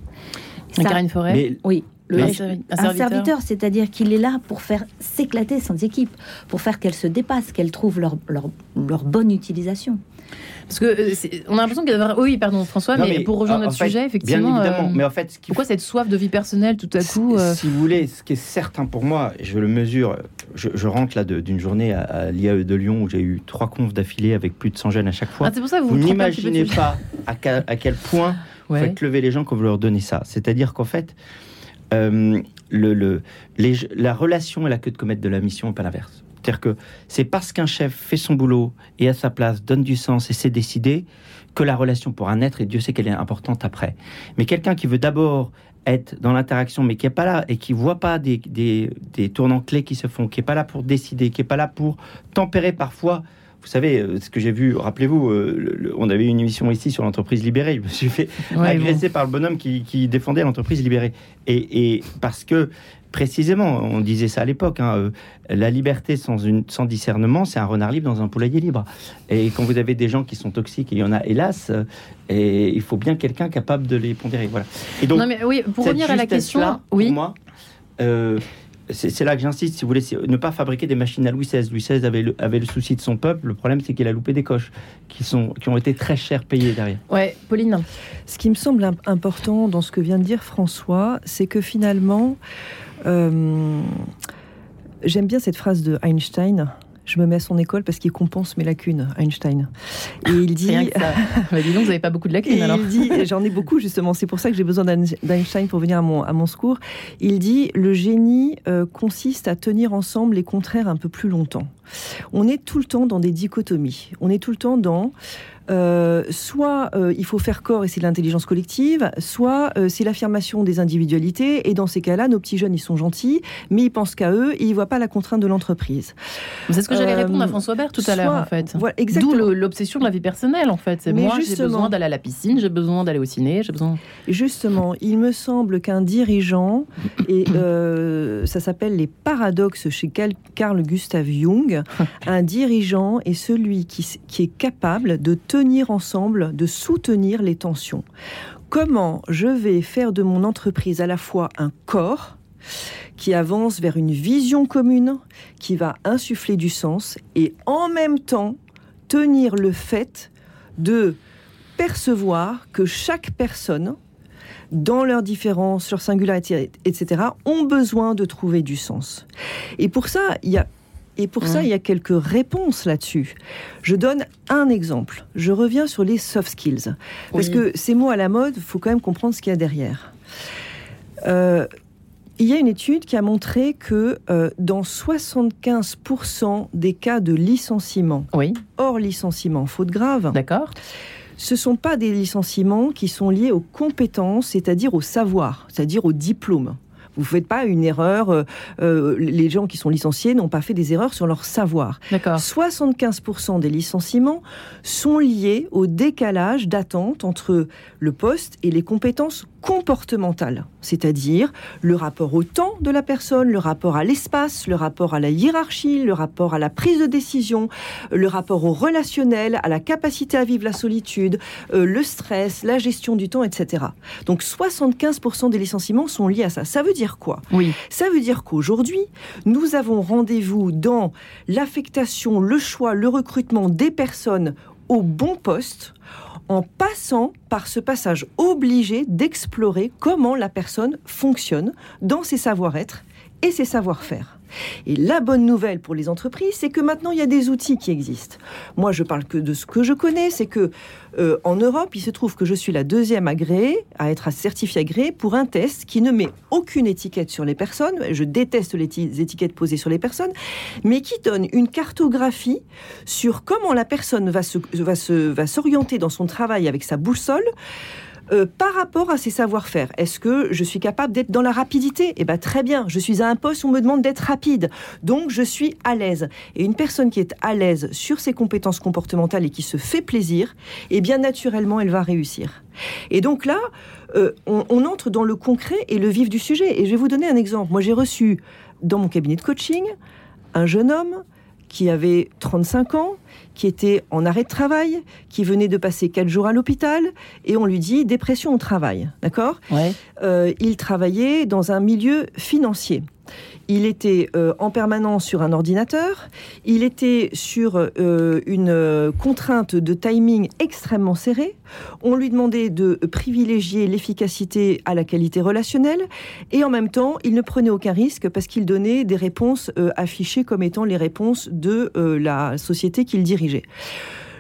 Karine Forêt Oui, un, serviteur, c'est-à-dire qu'il est là pour faire s'éclater son équipe, pour faire qu'elle se dépasse, qu'elle trouve leur, leur, bonne utilisation. Parce que euh, on a l'impression qu'il y a... Oui, pardon, François, mais, pour rejoindre notre sujet, effectivement. Bien évidemment, euh, mais en fait, pourquoi cette soif de vie personnelle tout à coup euh, Si vous voulez, ce qui est certain pour moi, je le mesure. Je, rentre là d'une journée à, l'IAE de Lyon où j'ai eu trois confs d'affilée avec plus de 100 jeunes à chaque fois. Ah, pour ça vous, vous n'imaginez pas à quel, à quel point vous faites lever les gens quand vous leur donnez ça. C'est-à-dire qu'en fait, euh, le, la relation et la queue de comète de la mission, pas l'inverse. C'est-à-dire que c'est parce qu'un chef fait son boulot et à sa place donne du sens et sait décider que la relation pourra naître et Dieu sait qu'elle est importante après. Mais quelqu'un qui veut d'abord être dans l'interaction, mais qui n'est pas là et qui voit pas des, des, des, tournants clés qui se font, qui n'est pas là pour décider, qui n'est pas là pour tempérer parfois. Vous savez, euh, ce que j'ai vu, rappelez-vous, euh, on avait une émission ici sur l'entreprise libérée. Je me suis fait agresser par le bonhomme qui, qui défendait l'entreprise libérée. Et, et, parce que précisément, on disait ça à l'époque, hein, euh, la liberté sans, une, sans discernement, c'est un renard libre dans un poulailler libre. Et quand vous avez des gens qui sont toxiques, il y en a hélas, et il faut bien quelqu'un capable de les pondérer. Voilà. Et donc, non mais oui, pour revenir à la question, oui. pour moi, euh, c'est là que j'insiste, si vous voulez, ne pas fabriquer des machines à Louis XVI. Louis XVI avait le, avait le souci de son peuple. Le problème, c'est qu'il a loupé des coches qui, sont, qui ont été très cher payées derrière. Ouais, Pauline. Ce qui me semble important dans ce que vient de dire François, c'est que finalement, euh, j'aime bien cette phrase de Einstein. Je me mets à son école parce qu'il compense mes lacunes, Einstein. Et il dit. bah dis donc, vous n'avez pas beaucoup de lacunes alors. Il dit, j'en ai beaucoup justement, c'est pour ça que j'ai besoin d'Einstein pour venir à mon, à mon secours. Il dit le génie euh, consiste à tenir ensemble les contraires un peu plus longtemps. On est tout le temps dans des dichotomies. On est tout le temps dans euh, soit euh, il faut faire corps et c'est l'intelligence collective, soit euh, c'est l'affirmation des individualités. Et dans ces cas-là, nos petits jeunes, ils sont gentils, mais ils pensent qu'à eux et ils voient pas la contrainte de l'entreprise. C'est ce que j'allais répondre à François Bert tout à l'heure, en fait. D'où l'obsession de la vie personnelle, en fait. C'est moi, j'ai besoin d'aller à la piscine, j'ai besoin d'aller au ciné, j'ai besoin. Justement, il me semble qu'un dirigeant, et ça s'appelle les paradoxes chez Carl Gustav Jung, un dirigeant est celui qui, qui est capable de te tenir ensemble, de soutenir les tensions. Comment je vais faire de mon entreprise à la fois un corps qui avance vers une vision commune, qui va insuffler du sens, et en même temps tenir le fait de percevoir que chaque personne, dans leurs différences, leur singularité, etc., ont besoin de trouver du sens. Et pour ça, il y a et pour ça, il y a quelques réponses là-dessus. Je donne un exemple. Je reviens sur les soft skills. Parce que ces mots à la mode, il faut quand même comprendre ce qu'il y a derrière. Euh, il y a une étude qui a montré que euh, dans 75% des cas de licenciement, oui. hors licenciement, faute grave, d'accord, ce ne sont pas des licenciements qui sont liés aux compétences, c'est-à-dire au savoir, c'est-à-dire au diplôme. Vous ne faites pas une erreur. Euh, euh, les gens qui sont licenciés n'ont pas fait des erreurs sur leur savoir. 75% des licenciements sont liés au décalage d'attente entre le poste et les compétences comportementales, c'est-à-dire le rapport au temps de la personne, le rapport à l'espace, le rapport à la hiérarchie, le rapport à la prise de décision, le rapport au relationnel, à la capacité à vivre la solitude, euh, le stress, la gestion du temps, etc. Donc 75% des licenciements sont liés à ça. Ça veut dire quoi? Oui. Ça veut dire qu'aujourd'hui, nous avons rendez-vous dans l'affectation, le choix, le recrutement des personnes au bon poste en passant par ce passage obligé d'explorer comment la personne fonctionne dans ses savoir-être et ses savoir-faire. Et la bonne nouvelle pour les entreprises, c'est que maintenant il y a des outils qui existent. Moi, je parle que de ce que je connais, c'est que euh, en Europe, il se trouve que je suis la deuxième agréée à être certifiée agréée pour un test qui ne met aucune étiquette sur les personnes. Je déteste les étiquettes posées sur les personnes, mais qui donne une cartographie sur comment la personne va va s'orienter dans son travail avec sa boussole. Euh, par rapport à ses savoir-faire, est-ce que je suis capable d'être dans la rapidité? Eh bien, très bien. Je suis à un poste où on me demande d'être rapide. Donc, je suis à l'aise. Et une personne qui est à l'aise sur ses compétences comportementales et qui se fait plaisir, eh bien, naturellement, elle va réussir. Et donc là, euh, on, on entre dans le concret et le vif du sujet. Et je vais vous donner un exemple. Moi, j'ai reçu dans mon cabinet de coaching un jeune homme qui avait 35 ans, qui était en arrêt de travail, qui venait de passer 4 jours à l'hôpital, et on lui dit dépression au travail, d'accord? Euh, Il travaillait dans un milieu financier. Il était euh, en permanence sur un ordinateur, il était sur euh, une contrainte de timing extrêmement serrée, on lui demandait de privilégier l'efficacité à la qualité relationnelle, et en même temps, il ne prenait aucun risque parce qu'il donnait des réponses euh, affichées comme étant les réponses de la société qu'il dirigeait.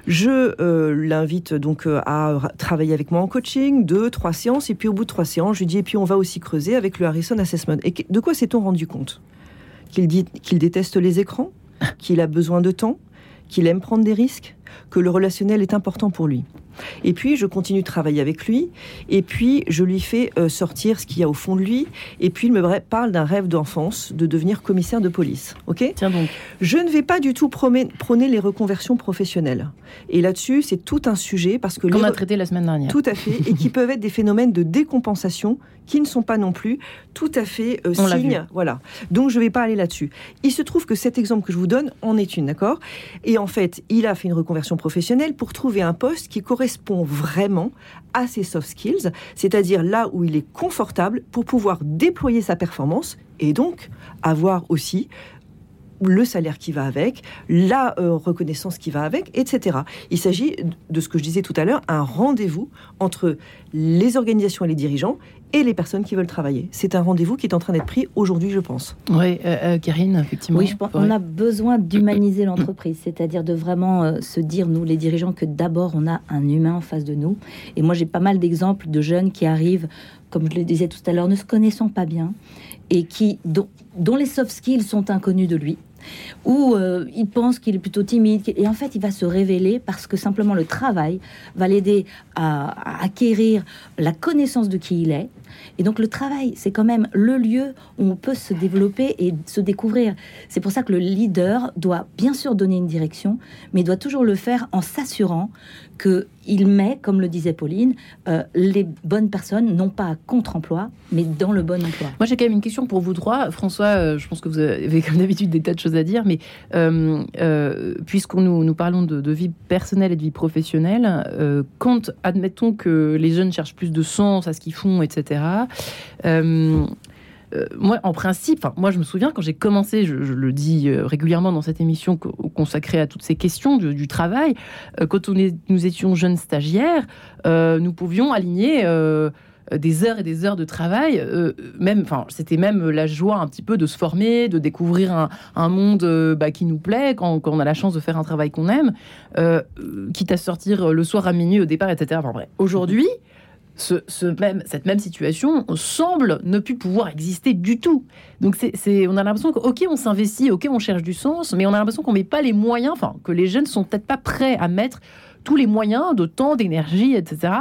Je l'invite donc à travailler avec moi en coaching, deux, trois séances, et puis au bout de trois séances, je lui dis, et puis on va aussi creuser avec le Harrison Assessment. Et de quoi s'est-on rendu compte? Qu'il qu'il déteste les écrans qu'il a besoin de temps, qu'il aime prendre des risques, que le relationnel est important pour lui. Et puis, je continue de travailler avec lui. Et puis, je lui fais euh, sortir ce qu'il y a au fond de lui. Et puis, il me parle d'un rêve d'enfance, de devenir commissaire de police. Ok? Tiens donc. Je ne vais pas du tout prôner les reconversions professionnelles. Et là-dessus, c'est tout un sujet parce que... Qu'on a traité la semaine dernière. Tout à fait. et qui peuvent être des phénomènes de décompensation qui ne sont pas non plus tout à fait euh, signes. Voilà. Donc, je ne vais pas aller là-dessus. Il se trouve que cet exemple que je vous donne en est une, d'accord? Et en fait, il a fait une reconversion professionnelle pour trouver un poste qui correspond correspond vraiment à ses soft skills, c'est-à-dire là où il est confortable pour pouvoir déployer sa performance et donc avoir aussi le salaire qui va avec, la euh, reconnaissance qui va avec, etc. Il s'agit de ce que je disais tout à l'heure, un rendez-vous entre les organisations et les dirigeants et les personnes qui veulent travailler. C'est un rendez-vous qui est en train d'être pris aujourd'hui, je pense. Oui, euh, euh Karine, effectivement. Oui, je pense qu'on a besoin d'humaniser l'entreprise, c'est-à-dire de vraiment euh, se dire, nous, les dirigeants, que d'abord, on a un humain en face de nous. Et moi, j'ai pas mal d'exemples de jeunes qui arrivent, comme je le disais tout à l'heure, ne se connaissant pas bien et qui, dont, dont les soft skills sont inconnus de lui où euh, il pense qu'il est plutôt timide, et en fait il va se révéler parce que simplement le travail va l'aider à, acquérir la connaissance de qui il est. Et donc le travail, c'est quand même le lieu où on peut se développer et se découvrir. C'est pour ça que le leader doit bien sûr donner une direction, mais doit toujours le faire en s'assurant qu'il met, comme le disait Pauline, euh, les bonnes personnes, non pas à contre-emploi, mais dans le bon emploi. Moi, j'ai quand même une question pour vous trois. François, euh, je pense que vous avez comme d'habitude des tas de choses à dire, mais euh, puisqu'on nous, nous parlons de, vie personnelle et de vie professionnelle, quand admettons que les jeunes cherchent plus de sens à ce qu'ils font, etc., euh, moi, en principe, moi, je me souviens quand j'ai commencé, je, le dis euh, régulièrement dans cette émission consacrée à toutes ces questions du, travail, euh, quand nous étions jeunes stagiaires, nous pouvions aligner des heures et des heures de travail. même, enfin, c'était même la joie un petit peu de se former, de découvrir un, monde bah, qui nous plaît, quand, on a la chance de faire un travail qu'on aime, quitte à sortir le soir à minuit au départ, etc. Enfin. Aujourd'hui, ce, même, cette même situation semble ne plus pouvoir exister du tout. Donc c'est, on a l'impression que, ok, on s'investit, ok, on cherche du sens, mais on a l'impression qu'on met pas les moyens, enfin, que les jeunes sont peut-être pas prêts à mettre tous les moyens de temps, d'énergie, etc.,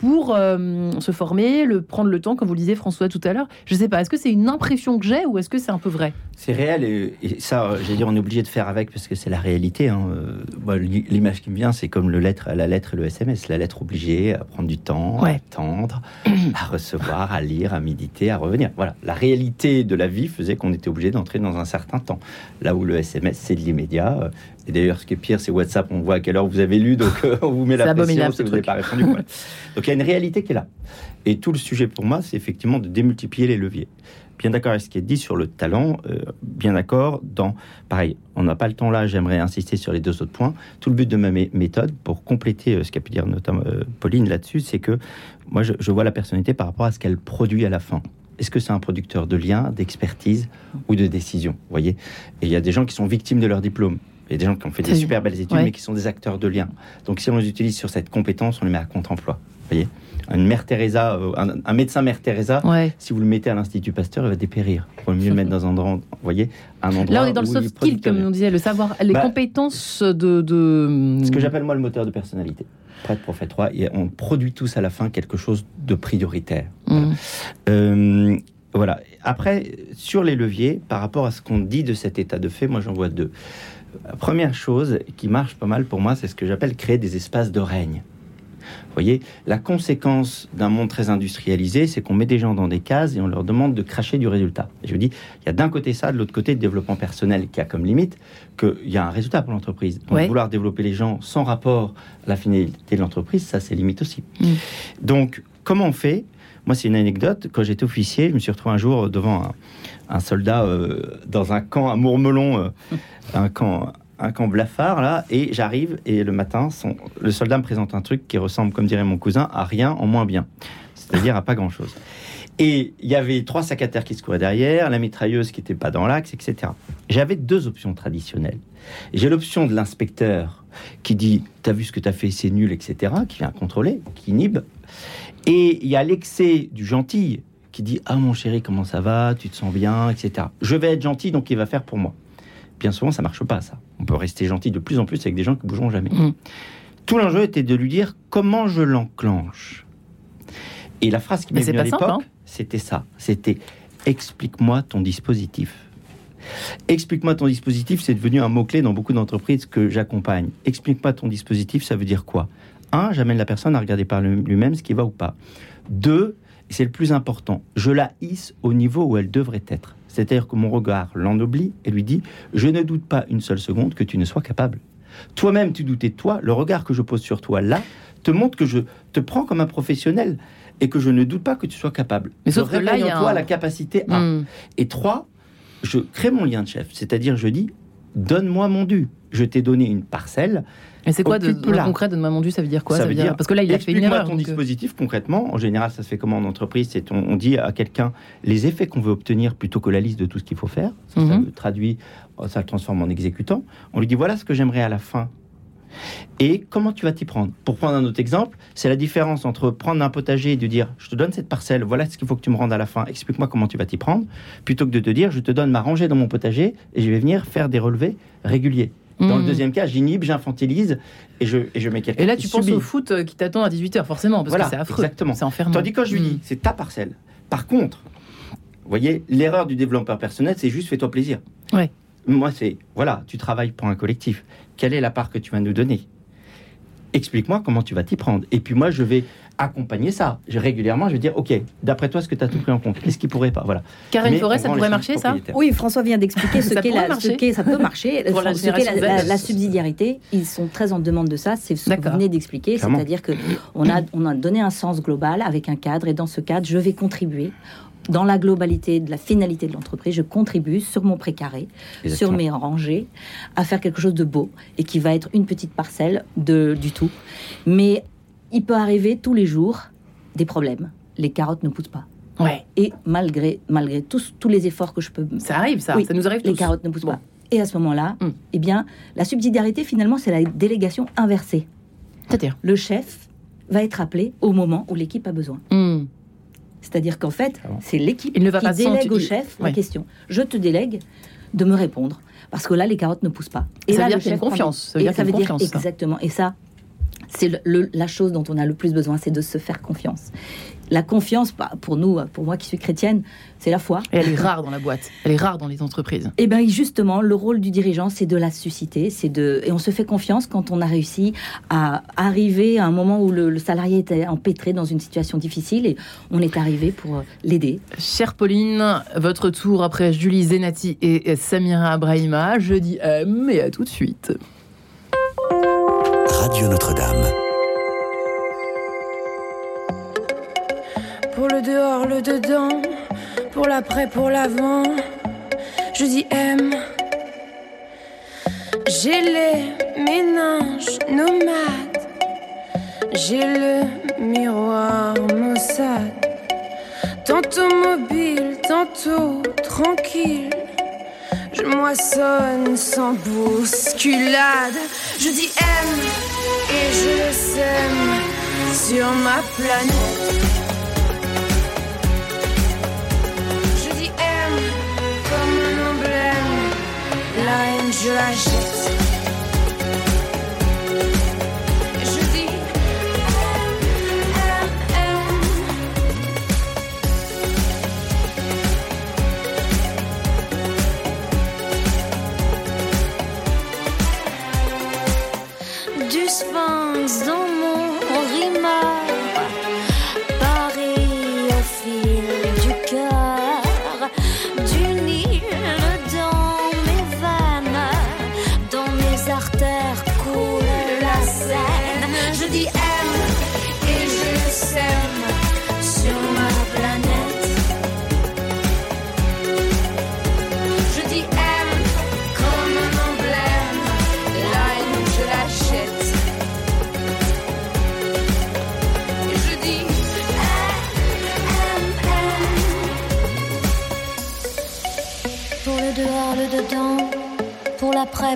pour euh, se former, le, prendre le temps, comme vous le disiez François tout à l'heure. Je ne sais pas, est-ce que c'est une impression que j'ai ou est-ce que c'est un peu vrai? C'est réel et, ça, j'ai dire, on est obligé de faire avec parce que c'est la réalité. Hein. Euh, l'image qui me vient, c'est comme le lettre, la lettre et le SMS. La lettre obligée à prendre du temps, à attendre, à recevoir, à lire, à méditer, à revenir. Voilà, la réalité de la vie faisait qu'on était obligé d'entrer dans un certain temps. Là où le SMS, c'est de l'immédiat. Euh, et d'ailleurs, ce qui est pire, c'est WhatsApp. On voit à quelle heure vous avez lu, donc on vous met la pression si vous n'avez pas répondu. Donc y a une réalité qui est là. Et tout le sujet pour moi, c'est effectivement de démultiplier les leviers. Bien d'accord avec ce qui est dit sur le talent, euh, bien d'accord dans... Pareil, on n'a pas le temps là, j'aimerais insister sur les deux autres points. Tout le but de ma méthode, pour compléter euh, ce qu'a pu dire notamment euh, Pauline là-dessus, c'est que moi, je, je vois la personnalité par rapport à ce qu'elle produit à la fin est-ce que c'est un producteur de liens, d'expertise ou de décision voyez? Et il y a des gens qui sont victimes de leur diplôme. Il y a des gens qui ont fait des super belles études, mais qui sont des acteurs de liens. Donc si on les utilise sur cette compétence, on les met à contre-emploi voyez? Une mère Teresa, euh, un, médecin mère Teresa, si vous le mettez à l'Institut Pasteur, il va dépérir. Il vaut mieux le mettre dans un endroit, vous voyez, un endroit. Là, on est dans le soft skill, comme on disait, le savoir, les bah, compétences de, Ce que j'appelle moi le moteur de personnalité. Prêtre, prophète, trois, et on produit tous à la fin quelque chose de prioritaire. Mm. Euh, voilà. Après, sur les leviers, par rapport à ce qu'on dit de cet état de fait, moi j'en vois deux. Première chose qui marche pas mal pour moi, c'est ce que j'appelle créer des espaces de règne. Vous voyez, la conséquence d'un monde très industrialisé, c'est qu'on met des gens dans des cases et on leur demande de cracher du résultat. je vous dis, il y a d'un côté ça, de l'autre côté le développement personnel qui a comme limite qu'il y a un résultat pour l'entreprise. Donc vouloir développer les gens sans rapport à la finalité de l'entreprise, ça c'est limite aussi. Mm. Donc comment on fait? Moi, c'est une anecdote. Quand j'étais officier, je me suis retrouvé un jour devant un, soldat euh, dans un camp à Mourmelon, euh, un camp un camp blafard là, et j'arrive et le matin, le soldat me présente un truc qui ressemble, comme dirait mon cousin, à rien en moins bien, c'est-à-dire à pas grand-chose. Et il y avait trois sacs à terre qui se couraient derrière, la mitrailleuse qui n'était pas dans l'axe, etc. J'avais deux options traditionnelles. J'ai l'option de l'inspecteur qui dit T'as vu ce que t'as fait, c'est nul, etc., qui vient contrôler, qui inhibe. Et il y a l'excès du gentil qui dit Ah mon chéri, comment ça va? Tu te sens bien, etc. Je vais être gentil, donc il va faire pour moi. Bien souvent, ça marche pas, ça. On peut rester gentil de plus en plus avec des gens qui bougeront jamais. Mm. Tout l'enjeu était de lui dire comment je l'enclenche? Et la phrase qui m'est venue à l'époque, hein. c'était ça. C'était explique-moi ton dispositif. Explique-moi ton dispositif, c'est devenu un mot-clé dans beaucoup d'entreprises que j'accompagne. Explique-moi ton dispositif, ça veut dire quoi? Un, j'amène la personne à regarder par lui-même ce qui va ou pas. Deux, c'est le plus important, je la hisse au niveau où elle devrait être. C'est-à-dire que mon regard l'ennoblit et lui dit Je ne doute pas une seule seconde que tu ne sois capable. Toi-même, tu doutais de toi. Le regard que je pose sur toi là te montre que je te prends comme un professionnel et que je ne doute pas que tu sois capable. Mais sauf que là, il y a toi la capacité à. Hmm. Et trois, je crée mon lien de chef. C'est-à-dire, je dis Donne-moi mon dû. Je t'ai donné une parcelle et c'est quoi de, de concret de mon dû Ça veut dire quoi? Ça, veut dire, Parce que là, il a fait une erreur. ton euh. dispositif concrètement. En général, ça se fait comment en entreprise? C'est on, dit à quelqu'un les effets qu'on veut obtenir plutôt que la liste de tout ce qu'il faut faire. Ça, mhm. traduit, oh, ça le transforme en exécutant. On lui dit voilà ce que j'aimerais à la fin. Et comment tu vas t'y prendre? Pour prendre un autre exemple, c'est la différence entre prendre un potager et de dire je te donne cette parcelle, voilà ce qu'il faut que tu me rendes à la fin, explique-moi comment tu vas t'y prendre, plutôt que de te dire je te donne ma rangée dans mon potager et je vais venir faire des relevés réguliers. Dans le hmm. deuxième cas, j'inhibe, j'infantilise et je, et je mets quelqu'un. Et là, tu penses au foot euh, qui t'attend à 18h, forcément, parce que c'est affreux. Exactement. C'est enfermant. Tandis que quand je lui dis, hmm. c'est ta parcelle. Par contre, vous voyez, l'erreur du développeur personnel, c'est juste fais-toi plaisir. Ouais. Moi, c'est, voilà, tu travailles pour un collectif. Quelle est la part que tu vas nous donner? Explique-moi comment tu vas t'y prendre. Et puis moi, je vais accompagner ça. Je, régulièrement, je vais dire, OK, d'après toi, ce que tu as tout pris en compte Qu'est-ce qui pourrait pas? Voilà. Karine Forêt, ça pourrait marcher, ça? Oui, François vient d'expliquer ce qu'est la, ce ça peut marcher. la, la, subsidiarité, ils sont très en demande de ça. C'est ce que vous venez d'expliquer, c'est-à-dire que on a, on a donné un sens global avec un cadre, et dans ce cadre, je vais contribuer dans la globalité de la finalité de l'entreprise, je contribue sur mon précaré, sur mes rangées, à faire quelque chose de beau et qui va être une petite parcelle de, du tout. Mais il peut arriver tous les jours des problèmes. Les carottes ne poussent pas. Ouais. Et malgré, malgré tous, tous les efforts que je peux... Ça arrive, ça. ça nous arrive Les carottes ne poussent pas. Et à ce moment-là, hmm. eh bien, la subsidiarité, finalement, c'est la délégation inversée. C'est-à-dire Le chef va être appelé au moment où l'équipe a besoin. Hmm. C'est-à-dire qu'en fait, c'est l'équipe qui délègue au chef la question. Je te délègue de me répondre. Parce que là, les carottes ne poussent pas. Et ça veut dire qu'il y a une confiance. Ça veut dire, veut dire exactement. Et ça, c'est la chose dont on a le plus besoin, c'est de se faire confiance. La confiance, bah, pour nous, pour moi qui suis chrétienne, c'est la foi. Et elle est rare dans la boîte, elle est rare dans les entreprises. Et eh bien justement, le rôle du dirigeant, c'est de la susciter, c'est de et on se fait confiance quand on a réussi à arriver à un moment où le, salarié était empêtré dans une situation difficile et on est arrivé pour euh, l'aider. Chère Pauline, votre tour après Julie Zenati et Samira Abrahima. Je dis mais à tout de suite. Radio Notre-Dame. Pour le dehors, le dedans, pour l'après, pour l'avant, je dis M. J'ai les méninges nomades, j'ai le miroir maussade, tantôt mobile, tantôt tranquille. Je moissonne sans bousculade. Je dis M et je sème sur ma planète. Je dis M comme un emblème. La haine, je la jette. Plus 20 dans mon rima.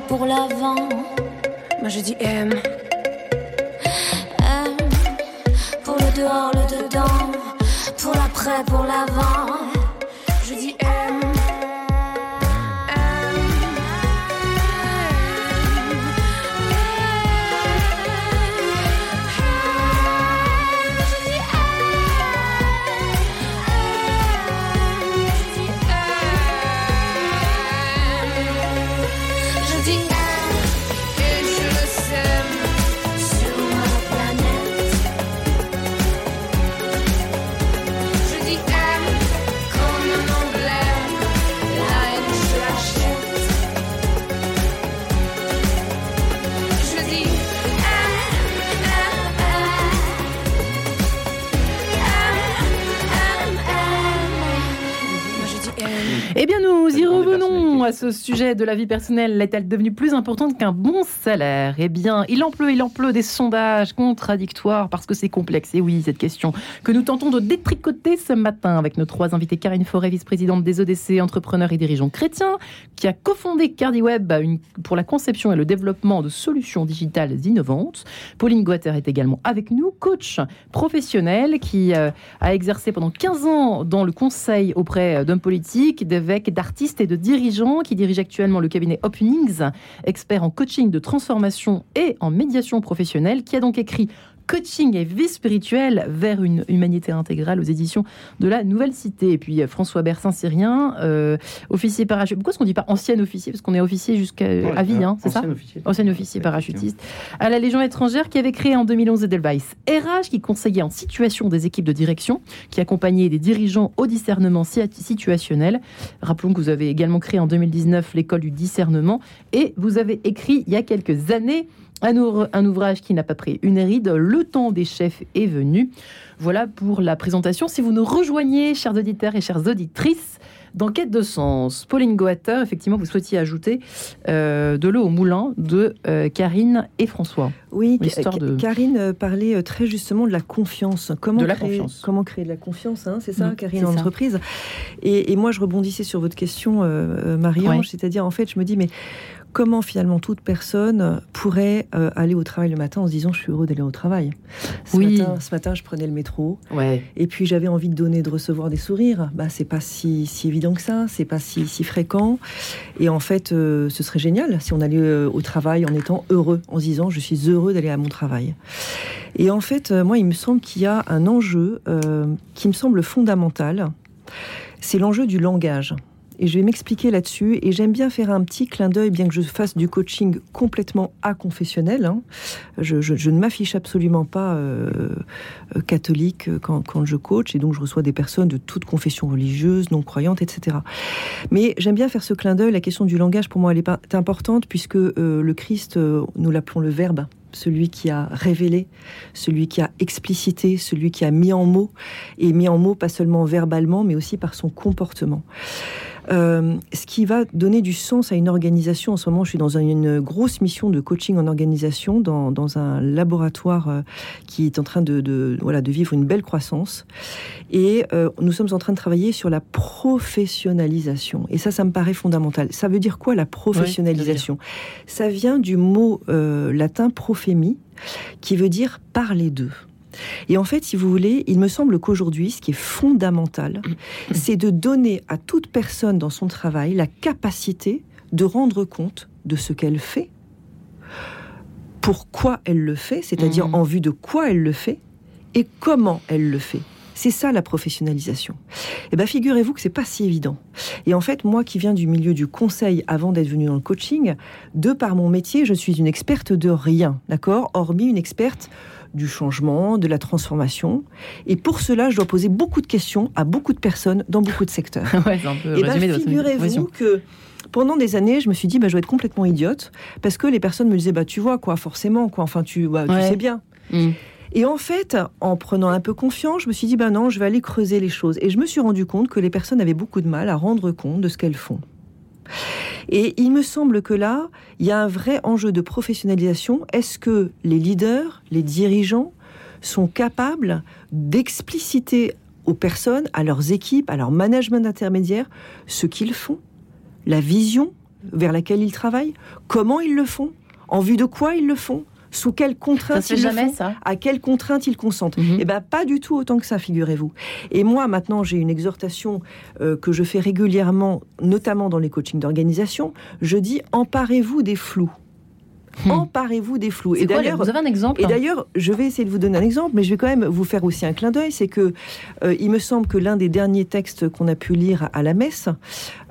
Pour l'avant. Moi je dis M. M. Pour le dehors, le dedans. Pour l'après, pour l'avant. À ce sujet de la vie personnelle. Est-elle devenue plus importante qu'un bon salaire? Eh bien, il en pleut, il en pleut des sondages contradictoires parce que c'est complexe. Et oui, cette question que nous tentons de détricoter ce matin avec nos trois invités. Karine Forêt, vice-présidente des EDC, entrepreneur et dirigeant chrétien, qui a cofondé CardiWeb pour la conception et le développement de solutions digitales innovantes. Pauline Guater est également avec nous, coach professionnel qui euh, a exercé pendant 15 ans dans le conseil auprès d'hommes politiques, des d'artistes et de dirigeants qui dirige actuellement le cabinet Openings, expert en coaching de transformation et en médiation professionnelle, qui a donc écrit coaching et vie spirituelle vers une humanité intégrale aux éditions de la Nouvelle Cité. Et puis François Bersin Syrien, euh, officier parachutiste. Pourquoi est-ce qu'on dit pas ancien officier? Parce qu'on est officier jusqu'à vie, hein, c'est ça? officier. Ancien officier parachutiste. À la Légion étrangère qui avait créé en 2011 Edelweiss RH, qui conseillait en situation des équipes de direction, qui accompagnait des dirigeants au discernement situationnel. Rappelons que vous avez également créé en 2019 l'école du discernement et vous avez écrit il y a quelques années un, ouvrage qui n'a pas pris une ride, Le temps des chefs est venu. Voilà pour la présentation. Si vous nous rejoignez, chers auditeurs et chères auditrices, dans Quête de sens, Pauline Goater, effectivement, vous souhaitiez ajouter euh, de l'eau au moulin de euh, Karine et François. Oui, de... Karine euh, parlait très justement de la confiance. Comment de la créer, confiance. Comment créer de la confiance, hein, c'est ça, mm, Karine, en entreprise? Et, moi, je rebondissais sur votre question, Marie-Ange, c'est-à-dire, en fait, je me dis, mais comment finalement toute personne pourrait euh, aller au travail le matin en se disant je suis heureux d'aller au travail. Ce oui. Matin, ce matin, je prenais le métro. Ouais. Et puis j'avais envie de donner, de recevoir des sourires. Bah c'est pas si, si, évident que ça, c'est pas si, si, fréquent. Et en fait, euh, ce serait génial si on allait euh, au travail en étant heureux, en se disant je suis heureux d'aller à mon travail. Et en fait, moi, il me semble qu'il y a un enjeu qui me semble fondamental. C'est l'enjeu du langage. Et je vais m'expliquer là-dessus. Et j'aime bien faire un petit clin d'œil, bien que je fasse du coaching complètement aconfessionnel. Hein. Je, ne m'affiche absolument pas euh, euh, catholique quand, je coach. Et donc, je reçois des personnes de toute confession religieuse, non croyantes, etc. Mais j'aime bien faire ce clin d'œil. La question du langage, pour moi, elle est importante, puisque euh, le Christ, nous l'appelons le Verbe celui qui a révélé, celui qui a explicité, celui qui a mis en mots, et mis en mots pas seulement verbalement, mais aussi par son comportement. Euh, ce qui va donner du sens à une organisation. En ce moment, je suis dans une grosse mission de coaching en organisation, dans, dans un laboratoire euh, qui est en train de, de, voilà, de vivre une belle croissance. Et euh, nous sommes en train de travailler sur la professionnalisation. Et ça, ça me paraît fondamental. Ça veut dire quoi la professionnalisation? Ça vient du mot latin profémie, qui veut dire parler d'eux. Et en fait, si vous voulez, il me semble qu'aujourd'hui, ce qui est fondamental, c'est de donner à toute personne dans son travail la capacité de rendre compte de ce qu'elle fait, pourquoi elle le fait, c'est-à-dire mmh. en vue de quoi elle le fait, et comment elle le fait. C'est ça la professionnalisation. Eh bien, figurez-vous que c'est pas si évident. Et en fait, moi qui viens du milieu du conseil avant d'être venue dans le coaching, de par mon métier, je suis une experte de rien, d'accord? Hormis une experte du changement, de la transformation. Et pour cela, je dois poser beaucoup de questions à beaucoup de personnes dans beaucoup de secteurs. et bien, figurez-vous que pendant des années, je me suis dit, bah, je vais être complètement idiote, parce que les personnes me disaient, bah, tu vois, quoi, forcément, quoi, enfin, tu, bah, tu sais bien. Mm. Et en fait, en prenant un peu confiance, je me suis dit, bah non, je vais aller creuser les choses. Et je me suis rendu compte que les personnes avaient beaucoup de mal à rendre compte de ce qu'elles font. Et il me semble que là, il y a un vrai enjeu de professionnalisation. Est-ce que les leaders, les dirigeants sont capables d'expliciter aux personnes, à leurs équipes, à leur management intermédiaire, ce qu'ils font, la vision vers laquelle ils travaillent, comment ils le font, en vue de quoi ils le font, sous quelles contraintes ils jamais, à quelles contraintes ils consentent. Mhm. Eh bien, pas du tout autant que ça, figurez-vous. Et moi, maintenant, j'ai une exhortation euh, que je fais régulièrement, notamment dans les coachings d'organisation. Je dis emparez-vous des flous. Hmm. Emparez-vous des flous. Et d'ailleurs, vous avez un exemple Et d'ailleurs, je vais essayer de vous donner un exemple, mais je vais quand même vous faire aussi un clin d'œil. C'est que euh, il me semble que l'un des derniers textes qu'on a pu lire à la messe,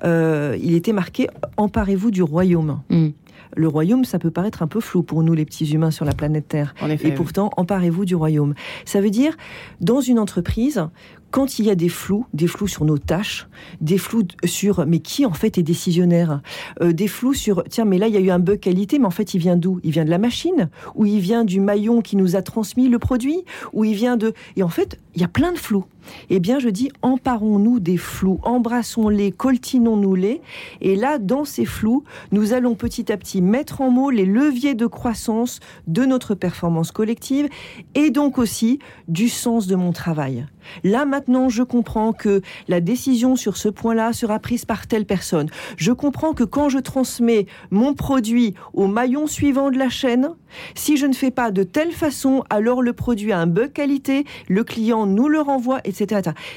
euh, il était marqué Emparez-vous du royaume. Hmm le royaume, ça peut paraître un peu flou pour nous, les petits humains sur la planète Terre. et pourtant, emparez-vous du royaume. Ça veut dire, dans une entreprise, quand il y a des flous, des flous sur nos tâches, des flous sur mais qui en fait est décisionnaire, euh, des flous sur tiens mais là il y a eu un bug qualité, mais en fait il vient d'où? Il vient de la machine? Ou il vient du maillon qui nous a transmis le produit? Ou il vient de et en fait il y a plein de flous. Eh bien, je dis, emparons-nous des flous, embrassons-les, coltinons-nous-les. Et là, dans ces flous, nous allons petit à petit mettre en mots les leviers de croissance de notre performance collective et donc aussi du sens de mon travail. Là maintenant, je comprends que la décision sur ce point-là sera prise par telle personne. Je comprends que quand je transmets mon produit au maillon suivant de la chaîne, si je ne fais pas de telle façon, alors le produit a un bug qualité, le client nous le renvoie.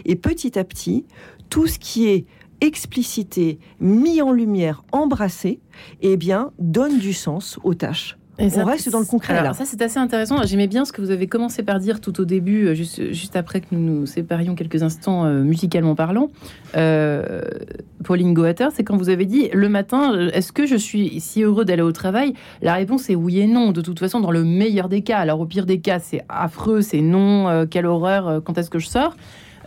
Et petit à petit, tout ce qui est explicité, mis en lumière, embrassé, eh bien, donne du sens aux tâches on reste dans le concret. Alors, ça, c'est assez intéressant. J'aimais bien ce que vous avez commencé par dire tout au début, euh, juste, juste après que nous nous séparions quelques instants euh, musicalement parlant. Euh, Pauline Goater, c'est quand vous avez dit le matin, est-ce que je suis si heureux d'aller au travail? La réponse est oui et non. De toute façon, dans le meilleur des cas. Alors, au pire des cas, c'est affreux, c'est non, quelle horreur, quand est-ce que je sors?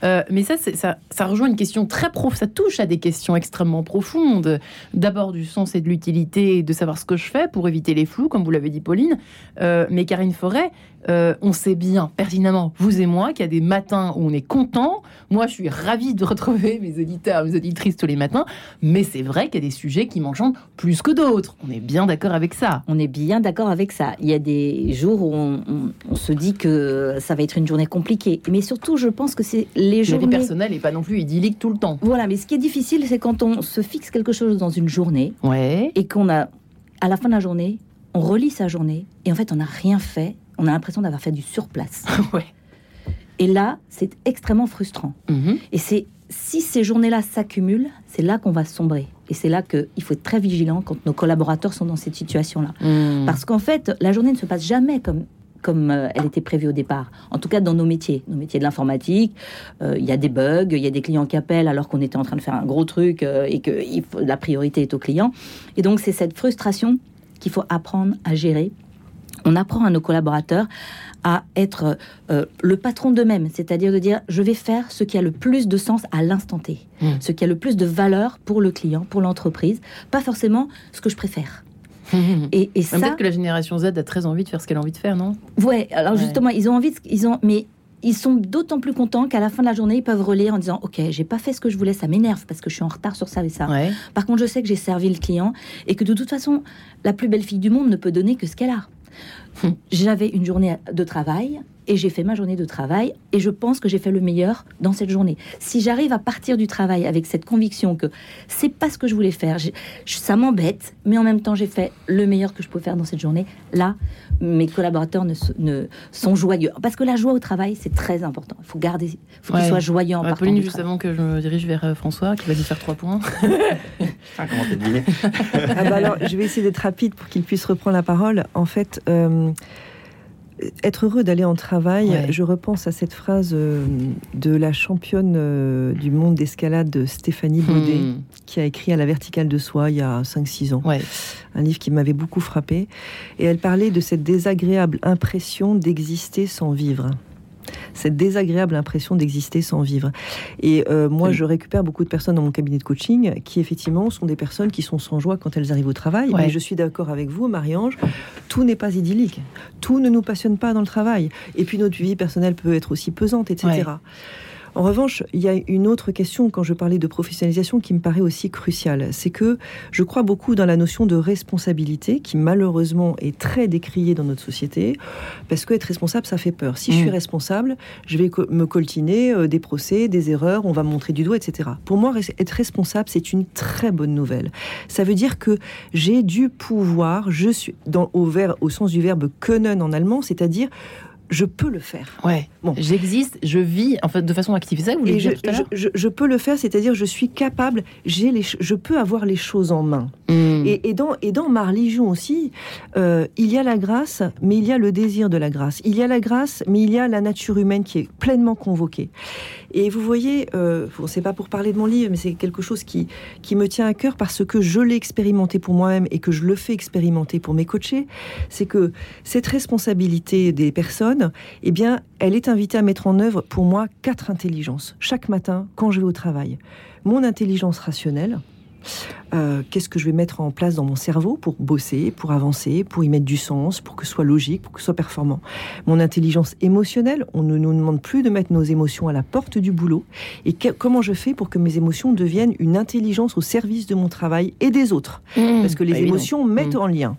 Euh, mais ça, ça, ça rejoint une question très profonde, ça touche à des questions extrêmement profondes. D'abord du sens et de l'utilité, de savoir ce que je fais pour éviter les flous, comme vous l'avez dit Pauline. Euh, mais Karine Forêt, euh, on sait bien pertinemment, vous et moi, qu'il y a des matins où on est content. Moi, je suis ravie de retrouver mes auditeurs, mes auditrices tous les matins. Mais c'est vrai qu'il y a des sujets qui m'enchantent plus que d'autres. On est bien d'accord avec ça. On est bien d'accord avec ça. Il y a des jours où on, se dit que ça va être une journée compliquée. Mais surtout, je pense que c'est les journées... La vie personnelle n'est pas non plus idyllique tout le temps. Voilà, mais ce qui est difficile, c'est quand on se fixe quelque chose dans une journée ouais. et qu'on a, à la fin de la journée, on relit sa journée et en fait, on n'a rien fait on a l'impression d'avoir fait du surplace. ouais. Et là, c'est extrêmement frustrant. Mhm. Et c'est si ces journées-là s'accumulent, c'est là qu'on va sombrer. Et c'est là qu'il faut être très vigilant quand nos collaborateurs sont dans cette situation-là. Mhm. Parce qu'en fait, la journée ne se passe jamais comme comme euh, elle était prévue au départ. En tout cas, dans nos métiers, nos métiers de l'informatique, euh, il y a des bugs, il y a des clients qui appellent alors qu'on était en train de faire un gros truc euh, et que la priorité est au client. Et donc, c'est cette frustration qu'il faut apprendre à gérer on apprend à nos collaborateurs à être euh, le patron d'eux-mêmes, c'est-à-dire de dire je vais faire ce qui a le plus de sens à l'instant T, mmh. ce qui a le plus de valeur pour le client, pour l'entreprise, pas forcément ce que je préfère. Et, et ça, peut-être que la génération Z a très envie de faire ce qu'elle a envie de faire, non? Ouais. Alors justement, ils ont envie, de, ils ont, mais ils sont d'autant plus contents qu'à la fin de la journée, ils peuvent relire en disant Ok, j'ai pas fait ce que je voulais, ça m'énerve parce que je suis en retard sur ça et ça. Par contre, je sais que j'ai servi le client et que de toute façon, la plus belle fille du monde ne peut donner que ce qu'elle a. J'avais une journée de travail et j'ai fait ma journée de travail et je pense que j'ai fait le meilleur dans cette journée. Si j'arrive à partir du travail avec cette conviction que c'est pas ce que je voulais faire, ça m'embête, mais en même temps j'ai fait le meilleur que je peux faire dans cette journée, là mes collaborateurs ne, sont joyeux. Parce que la joie au travail, c'est très important. Il faut garder, faut qu'ils soient joyeux en ouais, Pauline, juste avant que je me dirige vers euh, François, qui va nous faire trois points. ah, comment ah bah alors, Je vais essayer d'être rapide pour qu'il puisse reprendre la parole. En fait, euh, être heureux d'aller en travail, je repense à cette phrase euh, de la championne euh, du monde d'escalade Stéphanie Baudet, hmm. qui a écrit à la verticale de soi il y a 5-6 ans. Un livre qui m'avait beaucoup frappé. Et elle parlait de cette désagréable impression d'exister sans vivre cette désagréable impression d'exister sans vivre. Et euh, moi, je récupère beaucoup de personnes dans mon cabinet de coaching qui, effectivement, sont des personnes qui sont sans joie quand elles arrivent au travail. Mais je suis d'accord avec vous, Marie-Ange, tout n'est pas idyllique. Tout ne nous passionne pas dans le travail. Et puis, notre vie personnelle peut être aussi pesante, etc. En revanche, il y a une autre question quand je parlais de professionnalisation qui me paraît aussi cruciale. C'est que je crois beaucoup dans la notion de responsabilité qui malheureusement est très décriée dans notre société parce que être responsable, ça fait peur. Si je suis mm. responsable, je vais me coltiner euh, des procès, des erreurs, on va me montrer du doigt, etc. Pour moi, être responsable, c'est une très bonne nouvelle. Ça veut dire que j'ai du pouvoir, je suis dans, au, au sens du verbe können en allemand, c'est-à-dire je peux le faire. Ouais. Bon. J'existe, je vis en fait de façon active. C'est ça que vous voulez dire je, tout à l'heure je, peux le faire, c'est-à-dire je suis capable, j'ai les, je peux avoir les choses en main. Mm. Et, dans, et dans ma religion aussi, euh, il y a la grâce, mais il y a le désir de la grâce. Il y a la grâce, mais il y a la nature humaine qui est pleinement convoquée. Et vous voyez, euh, c'est pas pour parler de mon livre, mais c'est quelque chose qui, qui me tient à cœur parce que je l'ai expérimenté pour moi-même et que je le fais expérimenter pour mes coachés. C'est que cette responsabilité des personnes, eh bien, elle est invitée à mettre en œuvre pour moi quatre intelligences chaque matin quand je vais au travail. Mon intelligence rationnelle, euh, qu'est-ce que je vais mettre en place dans mon cerveau pour bosser, pour avancer, pour y mettre du sens, pour que ce soit logique, pour que ce soit performant? Mon intelligence émotionnelle, on ne nous demande plus de mettre nos émotions à la porte du boulot. Et comment je fais pour que mes émotions deviennent une intelligence au service de mon travail et des autres? Mmh. Parce que les émotions mettent mmh. en lien.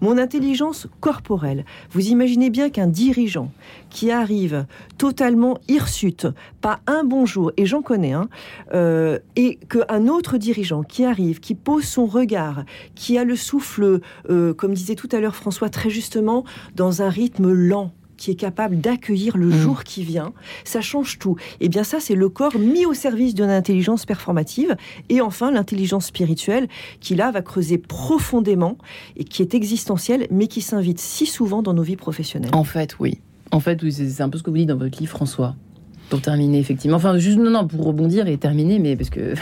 Mon intelligence corporelle. Vous imaginez bien qu'un dirigeant qui arrive totalement hirsute, pas un bonjour, et j'en connais un, euh, et qu'un autre dirigeant qui arrive, qui pose son regard, qui a le souffle, euh, comme disait tout à l'heure François très justement, dans un rythme lent qui est capable d'accueillir le mm. jour qui vient, ça change tout. Et eh bien ça, c'est le corps mis au service d'une intelligence performative. Et enfin, l'intelligence spirituelle, qui là va creuser profondément et qui est existentielle, mais qui s'invite si souvent dans nos vies professionnelles. En fait, oui. En fait, c'est un peu ce que vous dites dans votre livre, François. Pour terminer, effectivement. Enfin, juste, non, non, pour rebondir et terminer, mais parce que.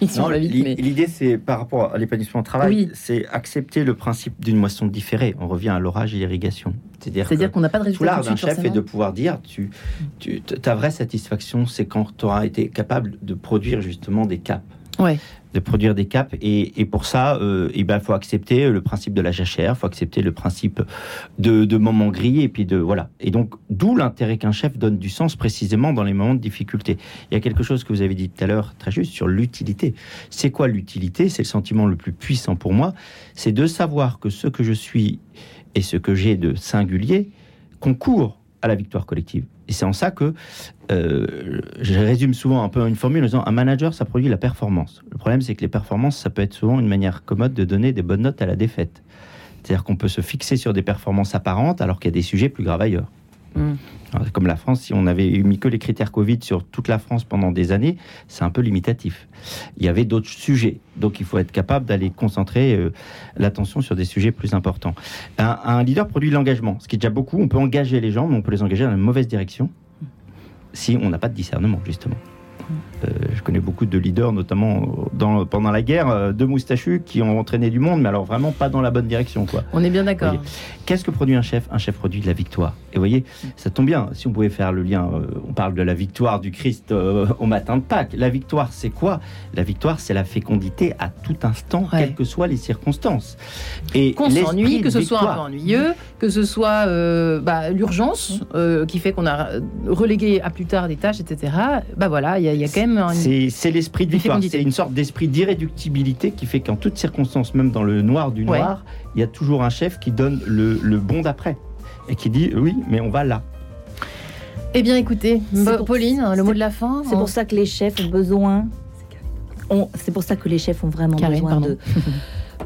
L'idée, c'est par rapport à l'épanouissement au travail, c'est accepter le principe d'une moisson différée. On revient à l'orage et l'irrigation. C'est-à-dire qu'on n'a pas de résultat. Tout l'art d'un chef est de pouvoir dire tu, tu, ta vraie satisfaction, c'est quand tu auras été capable de produire justement des caps. De produire des caps. Et, pour ça, euh, eh ben, faut accepter le principe de la jachère, faut accepter le principe de, de moments gris, et puis de voilà. Et donc, d'où l'intérêt qu'un chef donne du sens précisément dans les moments de difficulté. Il y a quelque chose que vous avez dit tout à l'heure, très juste, sur l'utilité. C'est quoi l'utilité? C'est le sentiment le plus puissant pour moi. C'est de savoir que ce que je suis et ce que j'ai de singulier concourt à la victoire collective. Et c'est en ça que euh, je résume souvent un peu une formule en disant un manager, ça produit la performance. Le problème, c'est que les performances, ça peut être souvent une manière commode de donner des bonnes notes à la défaite. C'est-à-dire qu'on peut se fixer sur des performances apparentes alors qu'il y a des sujets plus graves ailleurs. Mm. Comme la France, si on avait mis que les critères Covid sur toute la France pendant des années, c'est un peu limitatif. Il y avait d'autres sujets, donc il faut être capable d'aller concentrer euh, l'attention sur des sujets plus importants. Un, leader produit l'engagement, ce qui est déjà beaucoup. On peut engager les gens, mais on peut les engager dans la mauvaise direction si on n'a pas de discernement, justement. Euh, je connais beaucoup de leaders, notamment dans, pendant la guerre, euh, de moustachus qui ont entraîné du monde, mais alors vraiment pas dans la bonne direction. Quoi. On est bien d'accord. Qu'est-ce que produit un chef? Un chef produit de la victoire. Et vous voyez, ça tombe bien, si on pouvait faire le lien, euh, on parle de la victoire du Christ au matin de Pâques. La victoire, c'est quoi? La victoire, c'est la fécondité à tout instant, quelles que soient les circonstances. Et qu'on s'ennuie, que ce soit un peu ennuyeux, que ce soit bah, l'urgence qui fait qu'on a relégué à plus tard des tâches, etc. Bah voilà, il y a c'est l'esprit de victoire. C'est une sorte d'esprit d'irréductibilité qui fait qu'en toutes circonstances, même dans le noir du noir, il y a toujours un chef qui donne le, bon d'après et qui dit oui, mais on va là. Eh bien, écoutez, Pauline, le mot de la fin. C'est pour ça que les chefs ont besoin. C'est pour ça que les chefs ont vraiment besoin de.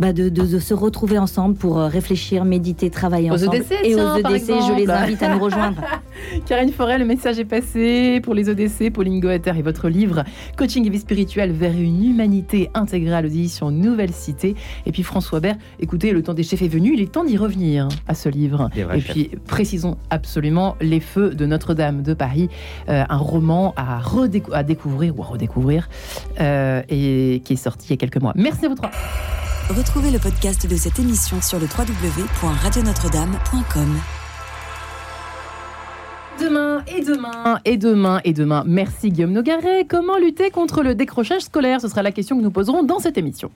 Bah, de, se retrouver ensemble pour euh, réfléchir, méditer, travailler ensemble. et aux EDC, je les invite à nous rejoindre. Karine Forêt, le message est passé pour les EDC, Pauline Goether et votre livre Coaching et vie spirituelle vers une humanité intégrale aux éditions Nouvelle Cité. Et puis François Bert, écoutez, le temps des chefs est venu, il est temps d'y revenir à ce livre. Et puis précisons absolument Les Feux de Notre-Dame de Paris, euh, un roman à, à, découvrir ou à redécouvrir euh, et qui est sorti il y a quelques mois. Merci à vous trois. Retrouvez le podcast de cette émission sur le www.radionotre-dame.com. Demain et demain et demain et demain. Merci Guillaume Nogaret. Comment lutter contre le décrochage scolaire? Ce sera la question que nous poserons dans cette émission.